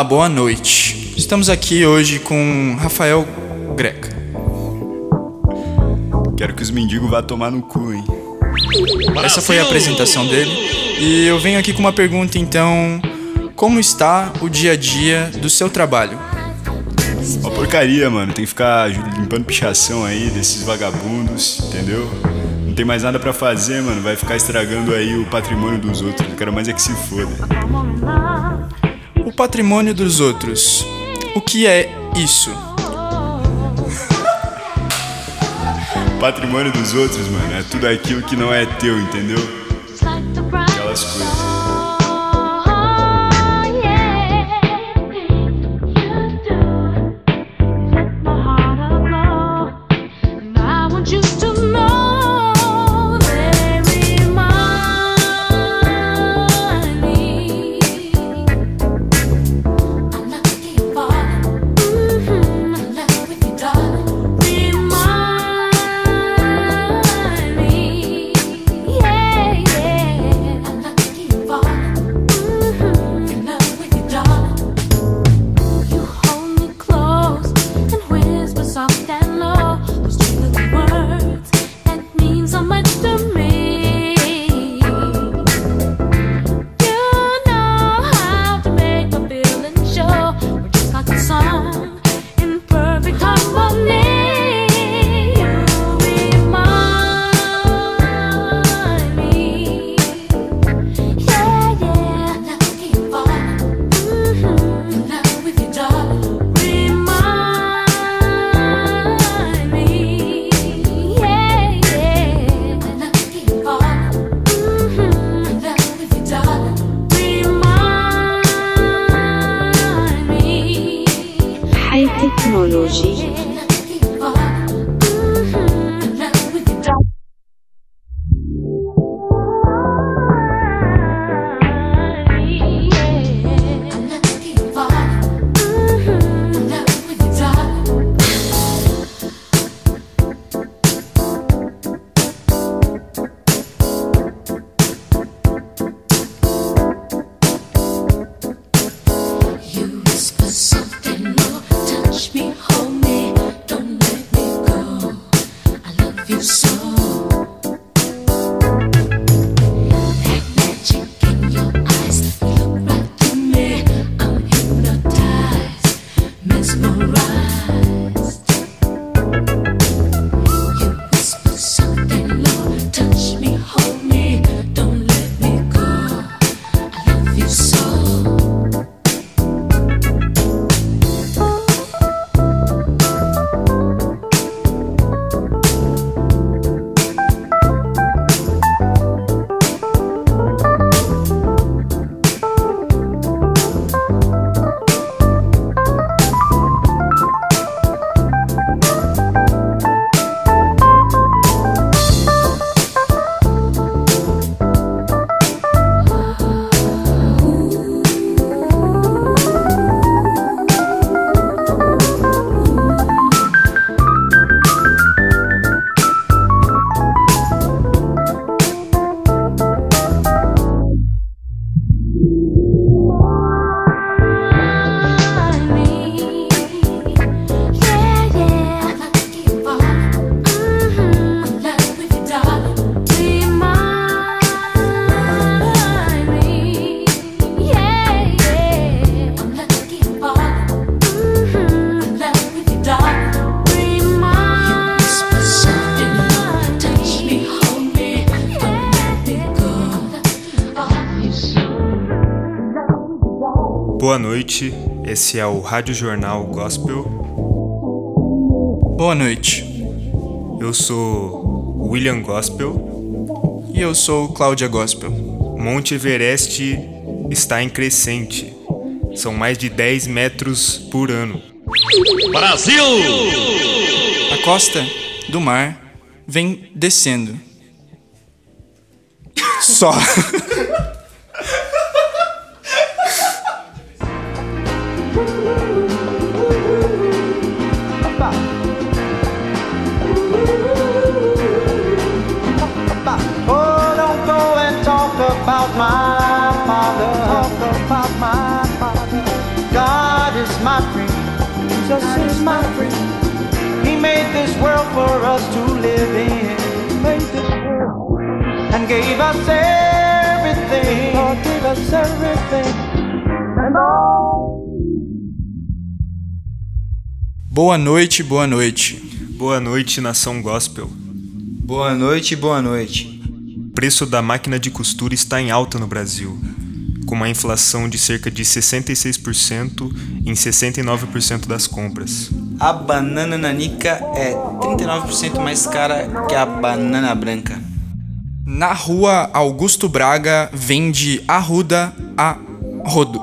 Olá, boa noite. Estamos aqui hoje com Rafael Greca. Quero que os mendigos vá tomar no cu, hein? Essa foi a apresentação dele. E eu venho aqui com uma pergunta então: como está o dia a dia do seu trabalho? Uma porcaria, mano. Tem que ficar limpando pichação aí desses vagabundos, entendeu? Não tem mais nada pra fazer, mano. Vai ficar estragando aí o patrimônio dos outros. Eu quero mais é que se foda. Patrimônio dos outros. O que é isso? Patrimônio dos outros, mano, é tudo aquilo que não é teu, entendeu? Noite, esse é o Rádio Jornal Gospel. Boa noite. Eu sou William Gospel. E eu sou Cláudia Gospel. Monte Everest está em crescente. São mais de 10 metros por ano. Brasil! A costa do mar vem descendo. Só. world for us to live in. He made this world and gave us everything. God gave us everything. And all. Boa noite, boa noite. Boa noite, nação gospel. Boa noite, boa noite. O preço da máquina de costura está em alta no Brasil, com uma inflação de cerca de 66% em 69% das compras. A banana nanica é 39% mais cara que a banana branca. Na rua Augusto Braga vende arruda a rodo.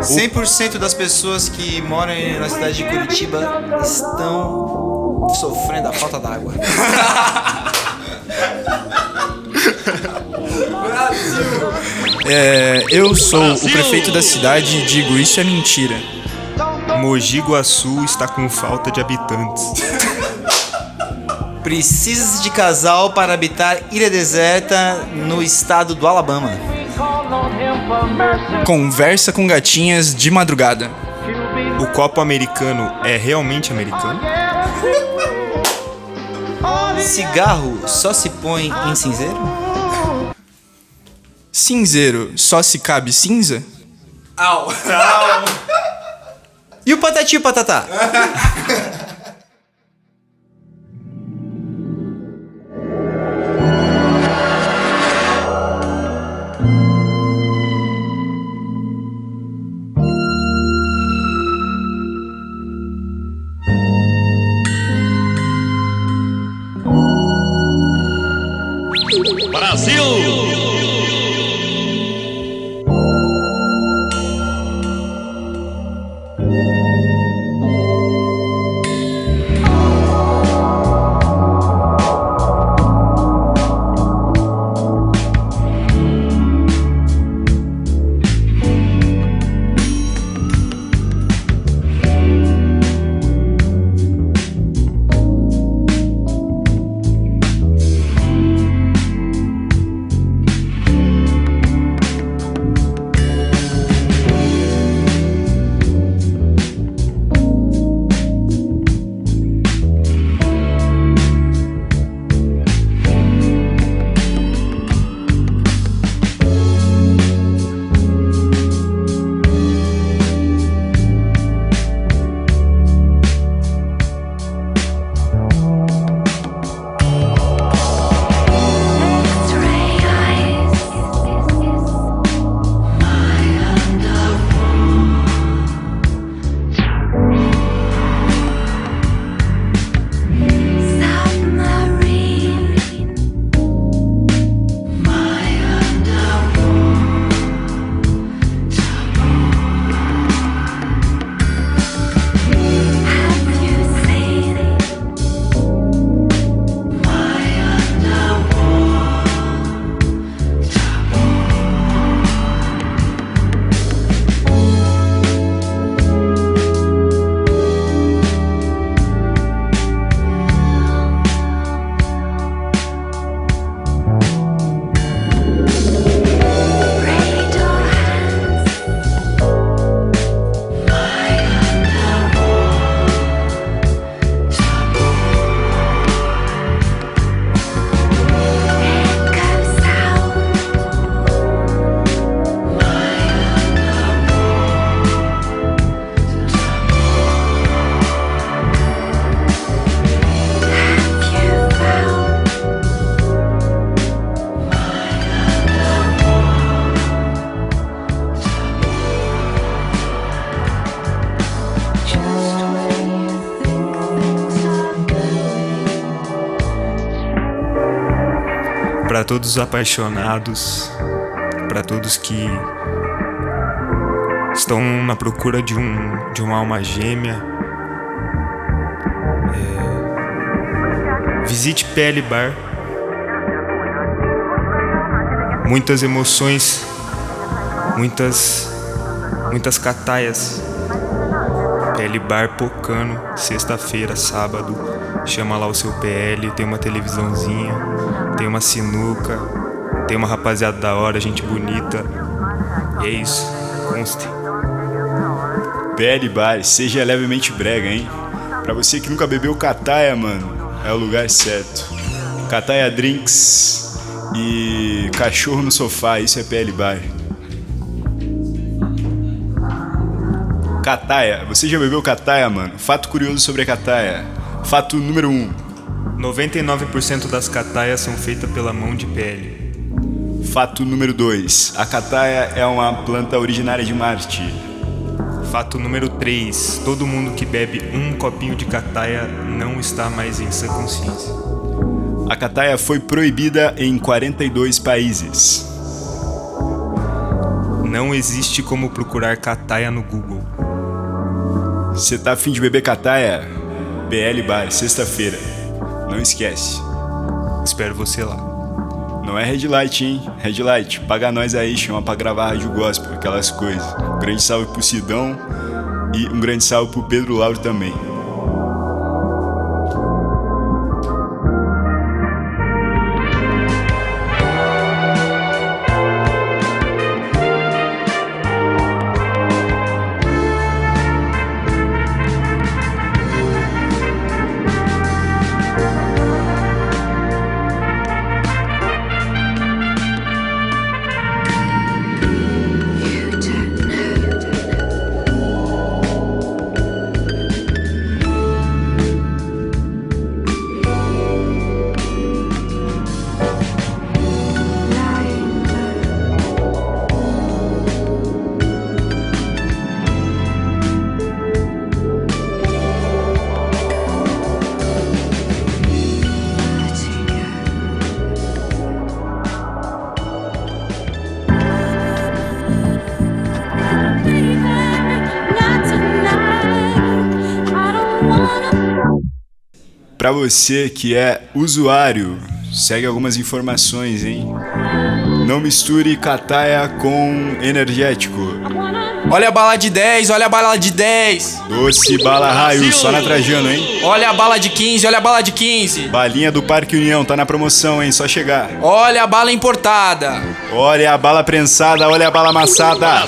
100% das pessoas que moram na cidade de Curitiba estão sofrendo a falta d'água. É, eu sou o prefeito da cidade e digo isso é mentira. Mogi Guaçu está com falta de habitantes. Precisa-se de casal para habitar ilha deserta no estado do Alabama. Conversa com gatinhas de madrugada. O copo americano é realmente americano? Cigarro só se põe em cinzeiro? Cinzeiro só se cabe cinza? Au! Au! E o patati patatá? todos os apaixonados, para todos que estão na procura de um de uma alma gêmea. É, visite PL Bar. Muitas emoções, muitas muitas cataias. PL Bar Pocano, sexta-feira, sábado. Chama lá o seu PL, tem uma televisãozinha, tem uma sinuca, tem uma rapaziada da hora, gente bonita. E é isso, conste. PL Bar, seja levemente brega, hein? Pra você que nunca bebeu Cataia, mano, é o lugar certo. Cataia Drinks e cachorro no sofá, isso é PL Bar. Cataia, você já bebeu Cataia, mano? Fato curioso sobre a Cataia. Fato número 1. Um. 99% das cataias são feitas pela mão de PL. Fato número 2. A Cataia é uma planta originária de Marte. Fato número 3. Todo mundo que bebe um copinho de cataia não está mais em sã consciência. A cataia foi proibida em 42 países. Não existe como procurar cataia no Google. Você tá afim de beber cataia? PL Bar, sexta-feira. Não esquece. Espero você lá. Não é Red Light, hein? Red Light, paga nós aí, chama pra gravar Rádio Gospel, aquelas coisas. Um grande salve pro Sidão e um grande salve pro Pedro Lauro também. Você que é usuário, segue algumas informações, hein? Não misture cataia com energético. Olha a bala de 10, olha a bala de 10. Doce bala raio, só na Trajano, hein? Olha a bala de 15, olha a bala de 15. Balinha do Parque União, tá na promoção, hein? Só chegar. Olha a bala importada. Olha a bala prensada, olha a bala amassada.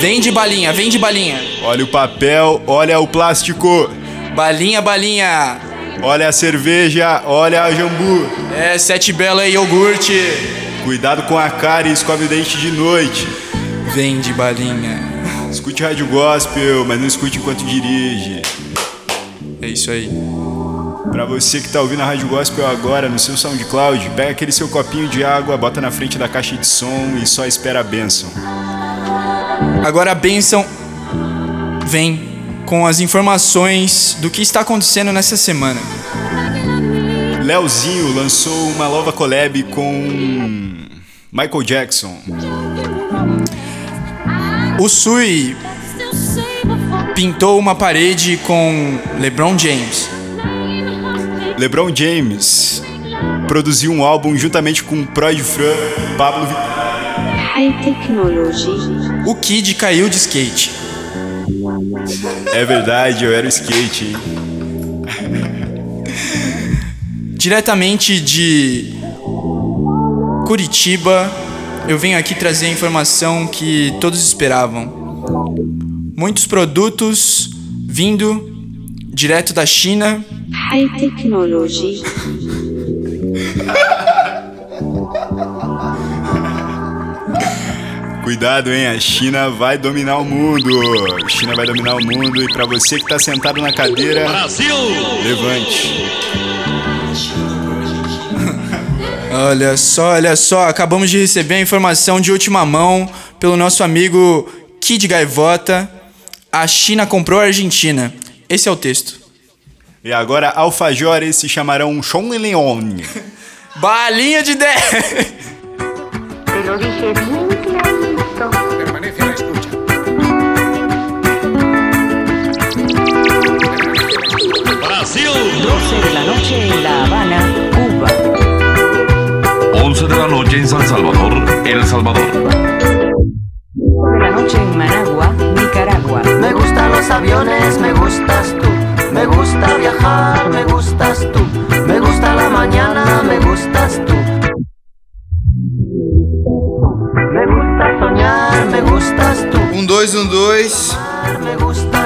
Vende balinha, vende balinha. Olha o papel, olha o plástico. Balinha, balinha. Olha a cerveja, olha a jambu. É, sete bela e iogurte. Cuidado com a cara e escove o dente de noite. Vende balinha. Escute rádio gospel, mas não escute enquanto dirige. É isso aí. Pra você que tá ouvindo a rádio gospel agora no seu SoundCloud, pega aquele seu copinho de água, bota na frente da caixa de som e só espera a bênção. Agora a bênção vem com as informações do que está acontecendo nessa semana. Leozinho lançou uma nova collab com Michael Jackson. O Sui pintou uma parede com LeBron James. LeBron James produziu um álbum juntamente com Prod Fran e Pablo Vittar. High Technology. O Kid caiu de skate. É verdade, eu era o skate, hein? Diretamente de Curitiba, eu venho aqui trazer a informação que todos esperavam. Muitos produtos vindo direto da China. High Technology. Cuidado, hein? A China vai dominar o mundo. A China vai dominar o mundo e para você que tá sentado na cadeira, Brasil! levante. Olha só, olha só, acabamos de receber a informação de última mão pelo nosso amigo Kid Gaivota. A China comprou a Argentina. Esse é o texto. E agora alfajores se chamarão Chong Leon. Balinha de 10! 11 de la noche en La Habana, Cuba. 11 de la noche en San Salvador, El Salvador. de la noche en Managua, Nicaragua. Me gustan los aviones, me gustas tú. Me gusta viajar, me gustas tú. Me gusta la mañana, me gustas tú. Me gusta soñar, me gustas tú. Un, dois, un dois. Me gusta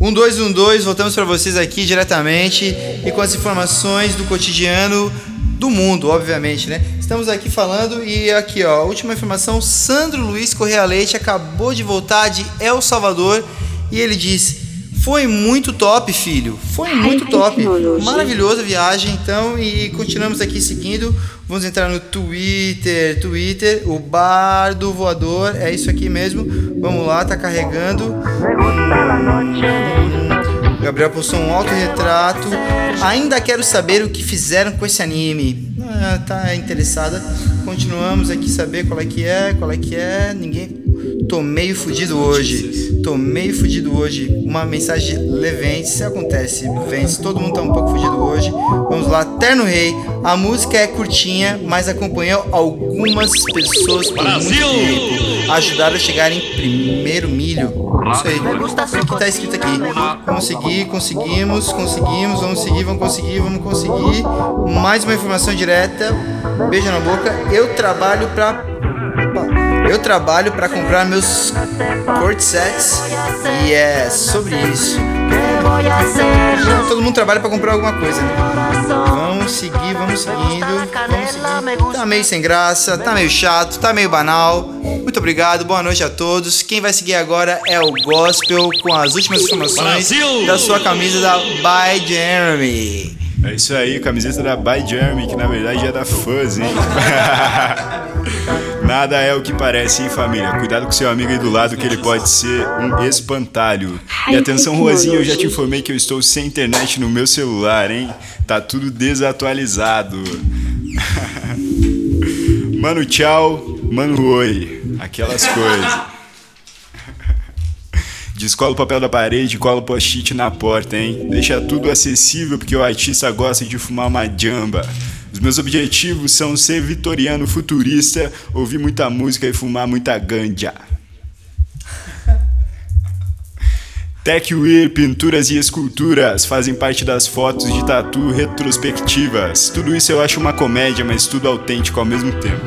1212, voltamos para vocês aqui diretamente e com as informações do cotidiano do mundo, obviamente, né? Estamos aqui falando e aqui, ó, última informação, Sandro Luiz Correa Leite acabou de voltar de El Salvador e ele diz: "Foi muito top, filho. Foi muito top. Maravilhosa viagem, então, e continuamos aqui seguindo Vamos entrar no Twitter, Twitter, o bar do voador, é isso aqui mesmo. Vamos lá, tá carregando. Gabriel postou um autorretrato. Ainda quero saber o que fizeram com esse anime. Ah, tá interessada. Continuamos aqui saber qual é que é, qual é que é. Ninguém. Tô meio fudido hoje. Tô meio fudido hoje. Uma mensagem de Leventes. Acontece, Ventes. Todo mundo tá um pouco fudido hoje. Vamos lá, Terno Rei. A música é curtinha, mas acompanhou algumas pessoas por muito tempo. Ajudaram a chegar em primeiro milho. Isso aí. O que tá escrito aqui? Vamos seguir, conseguimos, conseguimos, vamos seguir, vamos conseguir, vamos conseguir. Mais uma informação direta. Beijo na boca. Eu trabalho pra. Eu trabalho pra comprar meus court sets e é sobre isso. Todo mundo trabalha pra comprar alguma coisa, né? Vamos seguir, vamos seguindo. Vamos. Tá meio sem graça, tá meio chato, tá meio banal. Muito obrigado, boa noite a todos. Quem vai seguir agora é o Gospel com as últimas informações Brasil! da sua camisa da By Jeremy. É isso aí, camiseta da By Jeremy, que na verdade é da Fuzz, hein? Nada é o que parece, hein, família? Cuidado com seu amigo aí do lado, que ele pode ser um espantalho. E atenção, Rosinha, eu já te informei que eu estou sem internet no meu celular, hein? Tá tudo desatualizado. Mano, tchau. Mano, oi. Aquelas coisas. Descola o papel da parede, cola o post-it na porta, hein? Deixa tudo acessível porque o artista gosta de fumar uma jamba. Os meus objetivos são ser vitoriano futurista, ouvir muita música e fumar muita ganja. Techwear, pinturas e esculturas fazem parte das fotos de tatu retrospectivas. Tudo isso eu acho uma comédia, mas tudo autêntico ao mesmo tempo.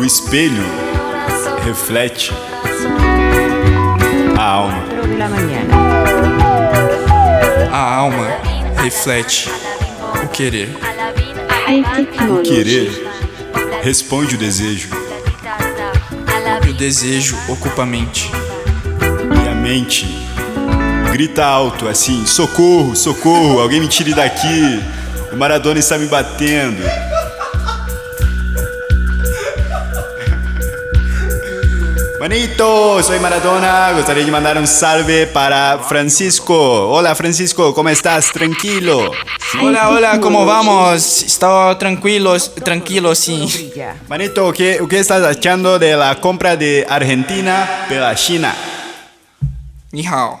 O espelho reflete alma. A alma reflete o querer. O querer responde o desejo. E o desejo ocupa a mente. E a mente grita alto assim: socorro, socorro, alguém me tire daqui. O Maradona está me batendo. Manito, soy Maradona. Gostaria de mandar un salve para Francisco. Hola Francisco, ¿cómo estás? Tranquilo. Hola, hola, ¿cómo vamos? Estaba tranquilo, tranquilo, sí. Manito, ¿qué, ¿qué estás achando de la compra de Argentina pela China? Ni hao.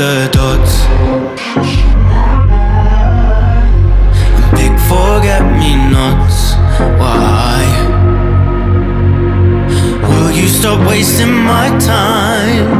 the dots. And big forget me nots. Why? Will you stop wasting my time?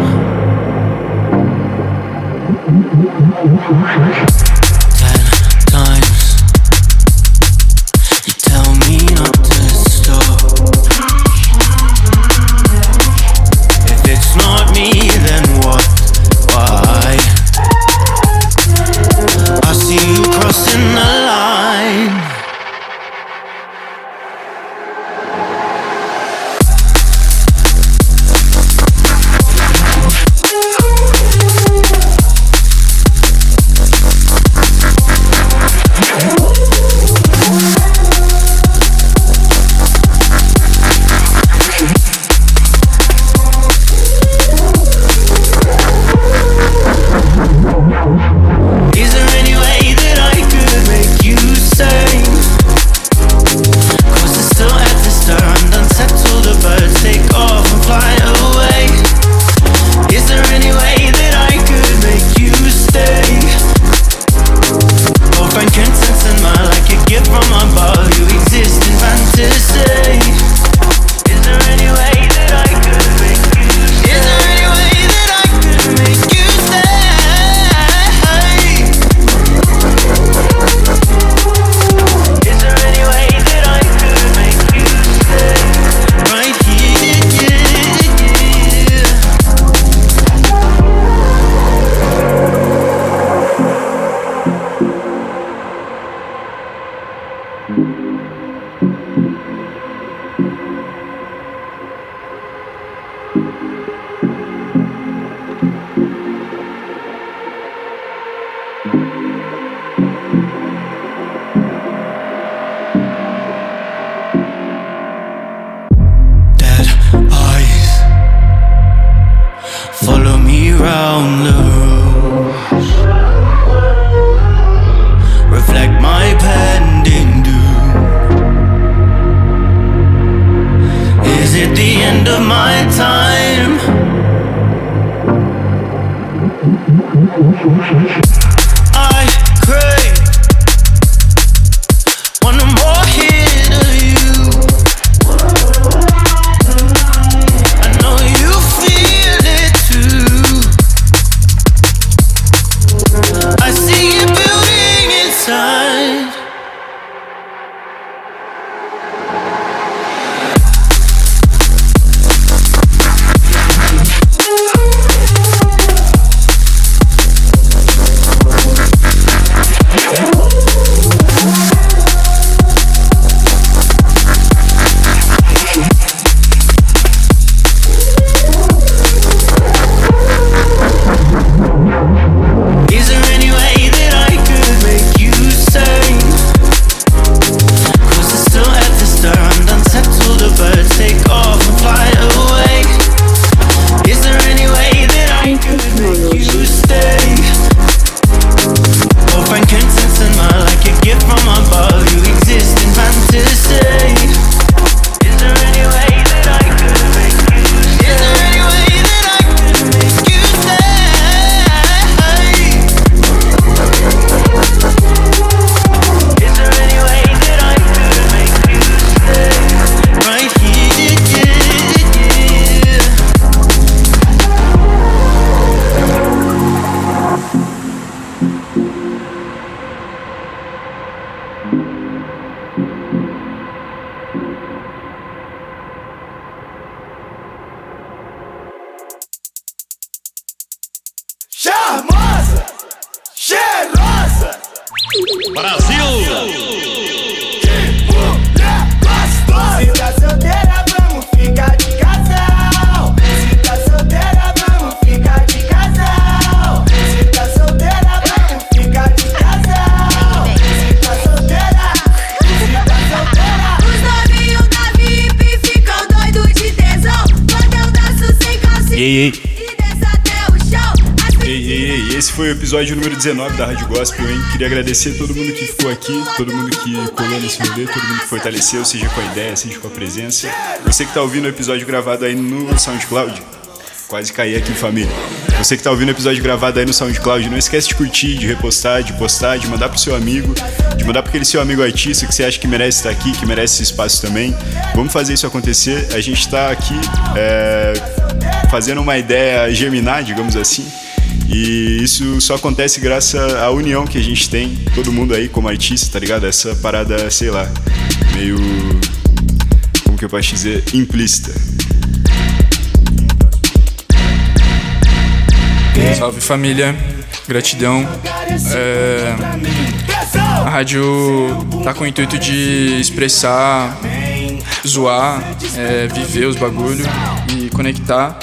Ei, ei. Ei, ei, ei, esse foi o episódio número 19 da Rádio Gospel, hein? Queria agradecer a todo mundo que ficou aqui, todo mundo que colou nesse rolê, todo mundo que fortaleceu, seja com a ideia, seja com a presença. Você que tá ouvindo o episódio gravado aí no SoundCloud, quase caí aqui, família. Você que tá ouvindo o episódio gravado aí no SoundCloud, não esquece de curtir, de repostar, de postar, de mandar pro seu amigo, de mandar pra aquele seu amigo artista que você acha que merece estar aqui, que merece esse espaço também. Vamos fazer isso acontecer. A gente tá aqui é, fazendo uma ideia germinar, digamos assim. E isso só acontece graças à união que a gente tem, todo mundo aí como artista, tá ligado? Essa parada, sei lá, meio. Como que eu posso dizer? Implícita. Salve família, gratidão. É, a rádio tá com o intuito de expressar, zoar, é, viver os bagulho e conectar.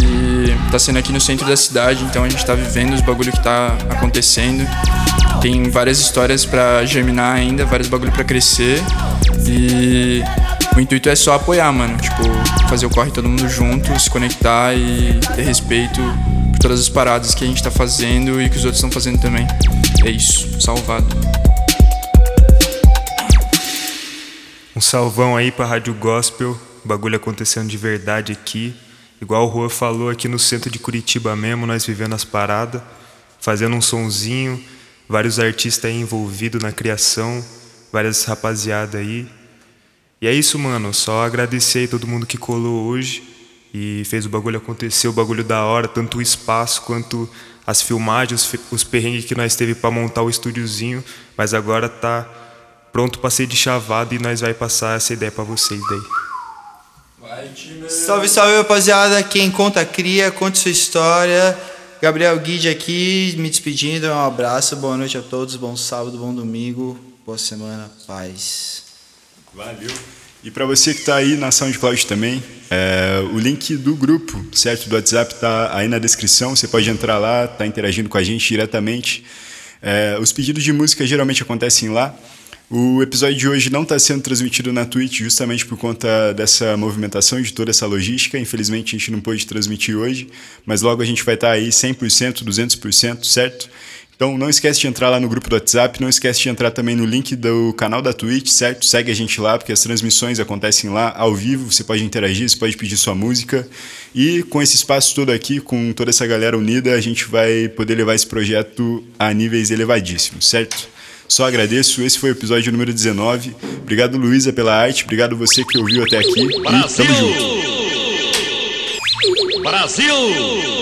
E tá sendo aqui no centro da cidade, então a gente tá vivendo os bagulho que tá acontecendo. Tem várias histórias pra germinar ainda, vários bagulho pra crescer. E o intuito é só apoiar, mano. Tipo, fazer o corre todo mundo junto, se conectar e ter respeito todas as paradas que a gente tá fazendo e que os outros estão fazendo também. É isso, salvado. Um salvão aí pra Rádio Gospel, bagulho acontecendo de verdade aqui. Igual o Rua falou aqui no centro de Curitiba mesmo, nós vivendo as paradas, fazendo um sonzinho, vários artistas aí envolvidos na criação, várias rapaziada aí. E é isso, mano, só agradecer aí todo mundo que colou hoje e fez o bagulho acontecer, o bagulho da hora, tanto o espaço quanto as filmagens, os, perrengues que nós teve pra montar o estúdiozinho, mas agora tá pronto pra ser de chavado e nós vai passar essa ideia pra vocês daí. Salve, salve, rapaziada. Quem conta cria, conte sua história. Gabriel Guide aqui, me despedindo. Um abraço, boa noite a todos, bom sábado, bom domingo, boa semana, paz. Valeu. E para você que está aí na SoundCloud também, é, o link do grupo, certo, do WhatsApp está aí na descrição. Você pode entrar lá, tá interagindo com a gente diretamente. É, os pedidos de música geralmente acontecem lá. O episódio de hoje não está sendo transmitido na Twitch justamente por conta dessa movimentação de toda essa logística. Infelizmente a gente não pôde transmitir hoje, mas logo a gente vai estar aí 100%, 200%, certo? Então não esquece de entrar lá no grupo do WhatsApp, não esquece de entrar também no link do canal da Twitch, certo? Segue a gente lá, porque as transmissões acontecem lá ao vivo, você pode interagir, você pode pedir sua música. E com esse espaço todo aqui, com toda essa galera unida, a gente vai poder levar esse projeto a níveis elevadíssimos, certo? Só agradeço, esse foi o episódio número 19. Obrigado, Luísa, pela arte, obrigado você que ouviu até aqui. E tamo junto. Brasil!